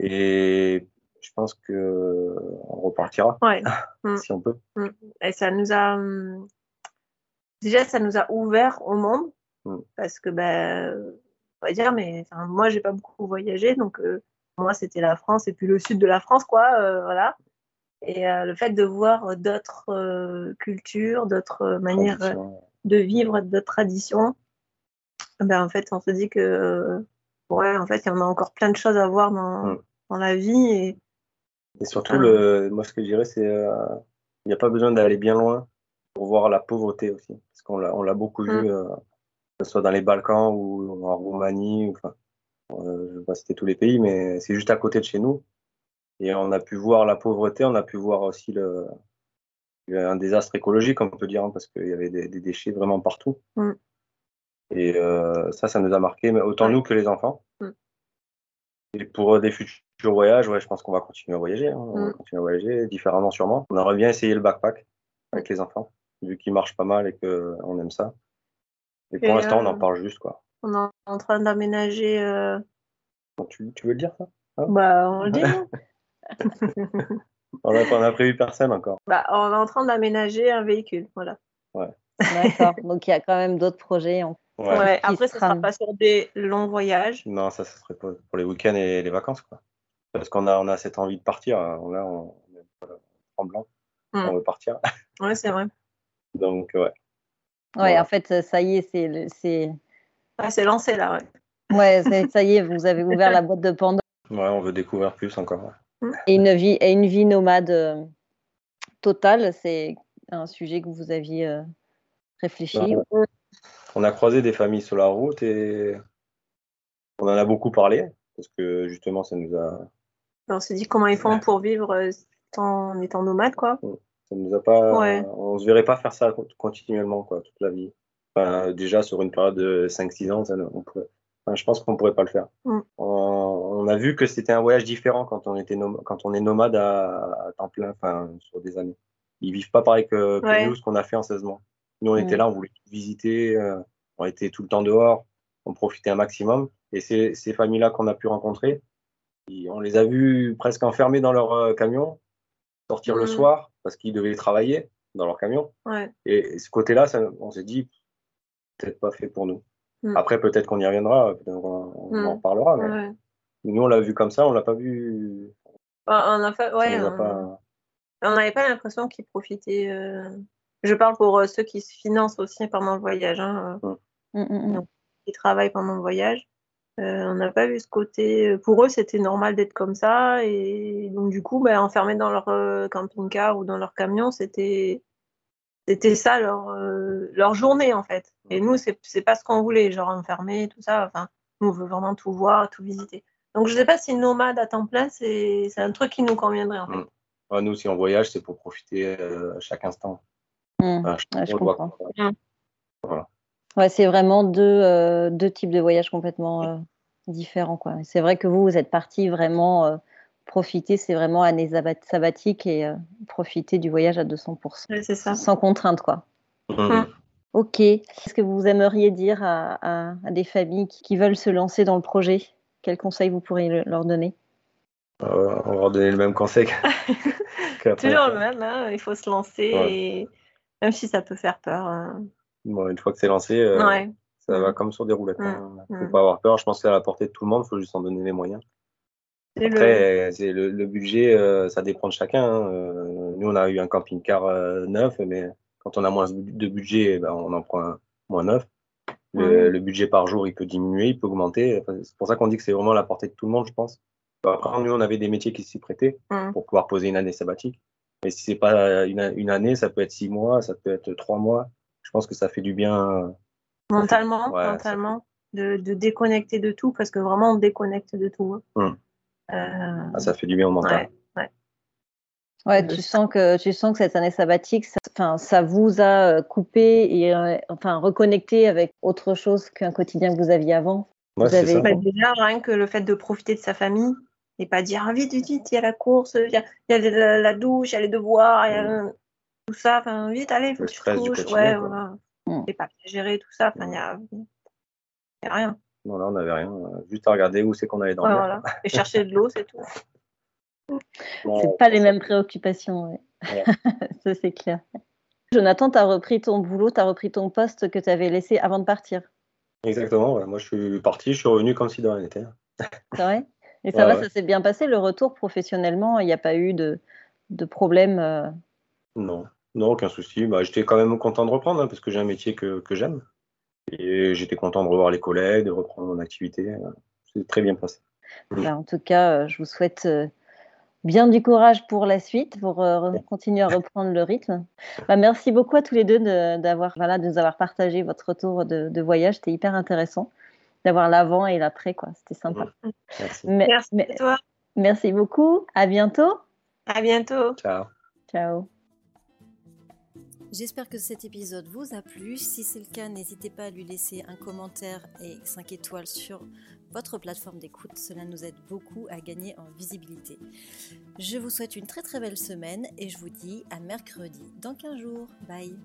Et je pense que on repartira si on peut. Et ça nous a déjà, ça nous a ouvert au monde mm. parce que, ben, on va dire, mais enfin, moi, j'ai pas beaucoup voyagé, donc euh, moi, c'était la France et puis le sud de la France, quoi, euh, voilà. Et euh, le fait de voir d'autres cultures, d'autres manières de vivre, d'autres traditions, ben, en fait, on se dit que, ouais, en fait, il y en a encore plein de choses à voir dans, mm. dans la vie. Et, et surtout, le, moi, ce que je dirais, c'est il n'y a pas besoin d'aller bien loin pour voir la pauvreté aussi. Parce qu'on l'a, on l'a beaucoup vu, mm. euh, que ce soit dans les Balkans ou en Roumanie, enfin, euh, je ne vais pas citer tous les pays, mais c'est juste à côté de chez nous. Et on a pu voir la pauvreté, on a pu voir aussi le, un désastre écologique, on peut dire, hein, parce qu'il y avait des, déchets vraiment partout. Mm. Et euh, ça, ça nous a marqué, mais autant nous que les enfants. Mm. Et pour des futurs voyages, ouais, je pense qu'on va continuer à voyager. Hein. On va continuer à voyager différemment sûrement. On aurait bien essayé le backpack avec les enfants vu qu'il marche pas mal et qu'on aime ça. Et pour l'instant, on en euh, parle juste, quoi. On est en train d'aménager. Euh, tu, tu, veux le dire, ça? Hein? Bah, on le dit. on n'a prévu personne encore. Bah, on est en train d'aménager un véhicule, voilà. Ouais. D'accord. Donc, il y a quand même d'autres projets. En... Ouais. Après, ce ne sera pas sur des longs voyages. Non, ça, ce serait pour les week-ends et les vacances, quoi. Parce qu'on a, on a cette envie de partir. On, a, on, est tremblant. Hmm. On veut partir. Ouais, c'est vrai. Donc, ouais. Ouais, en fait, ça y est, c'est. C'est c'est lancé là, ouais. Ouais, ça y est, vous avez ouvert la boîte de Pandore. Ouais, on veut découvrir plus encore. Et une vie, et une vie nomade euh, totale, c'est un sujet que vous aviez euh, réfléchi bah, On a croisé des familles sur la route et on en a beaucoup parlé parce que justement, ça nous a. On s'est dit comment ils font pour vivre euh, en étant nomade, quoi. Ça nous a pas, on se verrait pas faire ça continuellement, quoi, toute la vie. Enfin, déjà, sur une période de 5-6 ans, ça, on pourrait, enfin, je pense qu'on pourrait pas le faire. Mm. On, a vu que c'était un voyage différent quand on, était quand on est nomade à, temps plein, enfin, sur des années. Ils vivent pas pareil que, nous, ce qu'on a fait en 16 mois. Nous, on était mm. là, on voulait visiter. Euh, on était tout le temps dehors, on profitait un maximum. Et ces, ces familles-là qu'on a pu rencontrer, on les a vus presque enfermés dans leur euh, camion, sortir le mmh. soir parce qu'ils devaient travailler dans leur camion. Et, ce côté-là, on s'est dit, peut-être pas fait pour nous. Mmh. Après, peut-être qu'on y reviendra, on, on en parlera. Mais Nous, on l'a vu comme ça, on l'a pas vu. Bah, on a fait, ouais, on n'avait pas l'impression qu'ils profitaient. Euh, je parle pour euh, ceux qui se financent aussi pendant le voyage, hein, mmh, qui travaillent pendant le voyage. Euh, on n'a pas vu ce côté. Euh, pour eux, c'était normal d'être comme ça. Et donc, du coup, bah, enfermés dans leur euh, camping-car ou dans leur camion, c'était c'était ça leur, leur journée, en fait. Et nous, c'est pas ce qu'on voulait, genre enfermés, tout ça. Enfin, nous, on veut vraiment tout voir, tout visiter. Donc, je sais pas si nomade à temps plein, c'est un truc qui nous conviendrait, en fait. Mmh. nous, si on voyage, c'est pour profiter à chaque instant. Mmh. je comprends. Mmh. Voilà. Ouais, c'est vraiment deux, euh, deux types de voyages complètement euh, différents. Quoi. C'est vrai que vous, vous êtes parti vraiment euh, profiter, c'est vraiment année sabbatique et profiter du voyage à 200%. c'est ça. Sans contrainte, quoi. Mmh. Ok. Qu'est-ce que vous aimeriez dire à, à, des familles qui, veulent se lancer dans le projet Quels conseils vous pourriez leur donner? On va leur donner le même conseil. Toujours le même, hein. il faut se lancer, et... même si ça peut faire peur. Hein une fois que c'est lancé, euh, ça va comme sur des roulettes. Il ne hein. faut pas avoir peur. Je pense que c'est à la portée de tout le monde. Il faut juste en donner les moyens. Après, le... Le, budget, euh, ça dépend de chacun. Hein. Euh, nous, on a eu un camping-car neuf, mais quand on a moins de budget, eh ben, on en prend un moins neuf. Le, budget par jour, il peut diminuer, il peut augmenter. C'est pour ça qu'on dit que c'est vraiment à la portée de tout le monde, je pense. Après, nous, on avait des métiers qui s'y prêtaient pour pouvoir poser une année sabbatique. Mais si c'est pas une, une, année, ça peut être six mois, ça peut être trois mois pense que ça fait du bien. Mentalement, mentalement, de, déconnecter de tout, parce que vraiment on déconnecte de tout. Hein. Hum. Euh, ah, ça fait du bien au mental. Ouais, ouais. tu sens que tu sens que cette année sabbatique, ça, ça vous a euh, coupé et euh, enfin reconnecté avec autre chose qu'un quotidien que vous aviez avant? vous avez... Bah, déjà rien que le fait de profiter de sa famille et pas dire ah, vite vite vite il y a la course, il y a, la, douche, il y a les devoirs, il y a... Tout ça. Enfin, vite, allez, il faut que tu te couches. Ouais, voilà. Mm. Les papiers gérés, tout ça. Enfin, il n'y a, a, rien. Non, là, on n'avait rien. Juste à regarder où c'est qu'on allait dormir. Ouais, voilà. Et chercher de l'eau, c'est tout. c'est pas les mêmes préoccupations. Ouais. ça, c'est clair. Jonathan, tu as repris ton boulot, tu as repris ton poste que tu avais laissé avant de partir. Exactement. Ouais. Moi, je suis parti, je suis revenu comme si de rien n'était. C'est vrai? Et ça va, ça s'est bien passé, le retour professionnellement Il n'y a pas eu de, de problème euh? Non. Non, aucun souci. Bah, j'étais quand même content de reprendre hein, parce que j'ai un métier que, j'aime. Et j'étais content de revoir les collègues, de reprendre mon activité. C'est très bien passé. Bah, en tout cas, euh, je vous souhaite euh, bien du courage pour la suite, pour euh, continuer à reprendre le rythme. Bah, merci beaucoup à tous les deux d'avoir voilà, de nous avoir partagé votre retour de, voyage. C'était hyper intéressant d'avoir l'avant et l'après. C'était sympa. Merci. merci à toi. Merci beaucoup. À bientôt. À bientôt. Ciao. Ciao. J'espère que cet épisode vous a plu. Si c'est le cas, n'hésitez pas à lui laisser un commentaire et 5 étoiles sur votre plateforme d'écoute. Cela nous aide beaucoup à gagner en visibilité. Je vous souhaite une très très belle semaine et je vous dis à mercredi dans 15 jours. Bye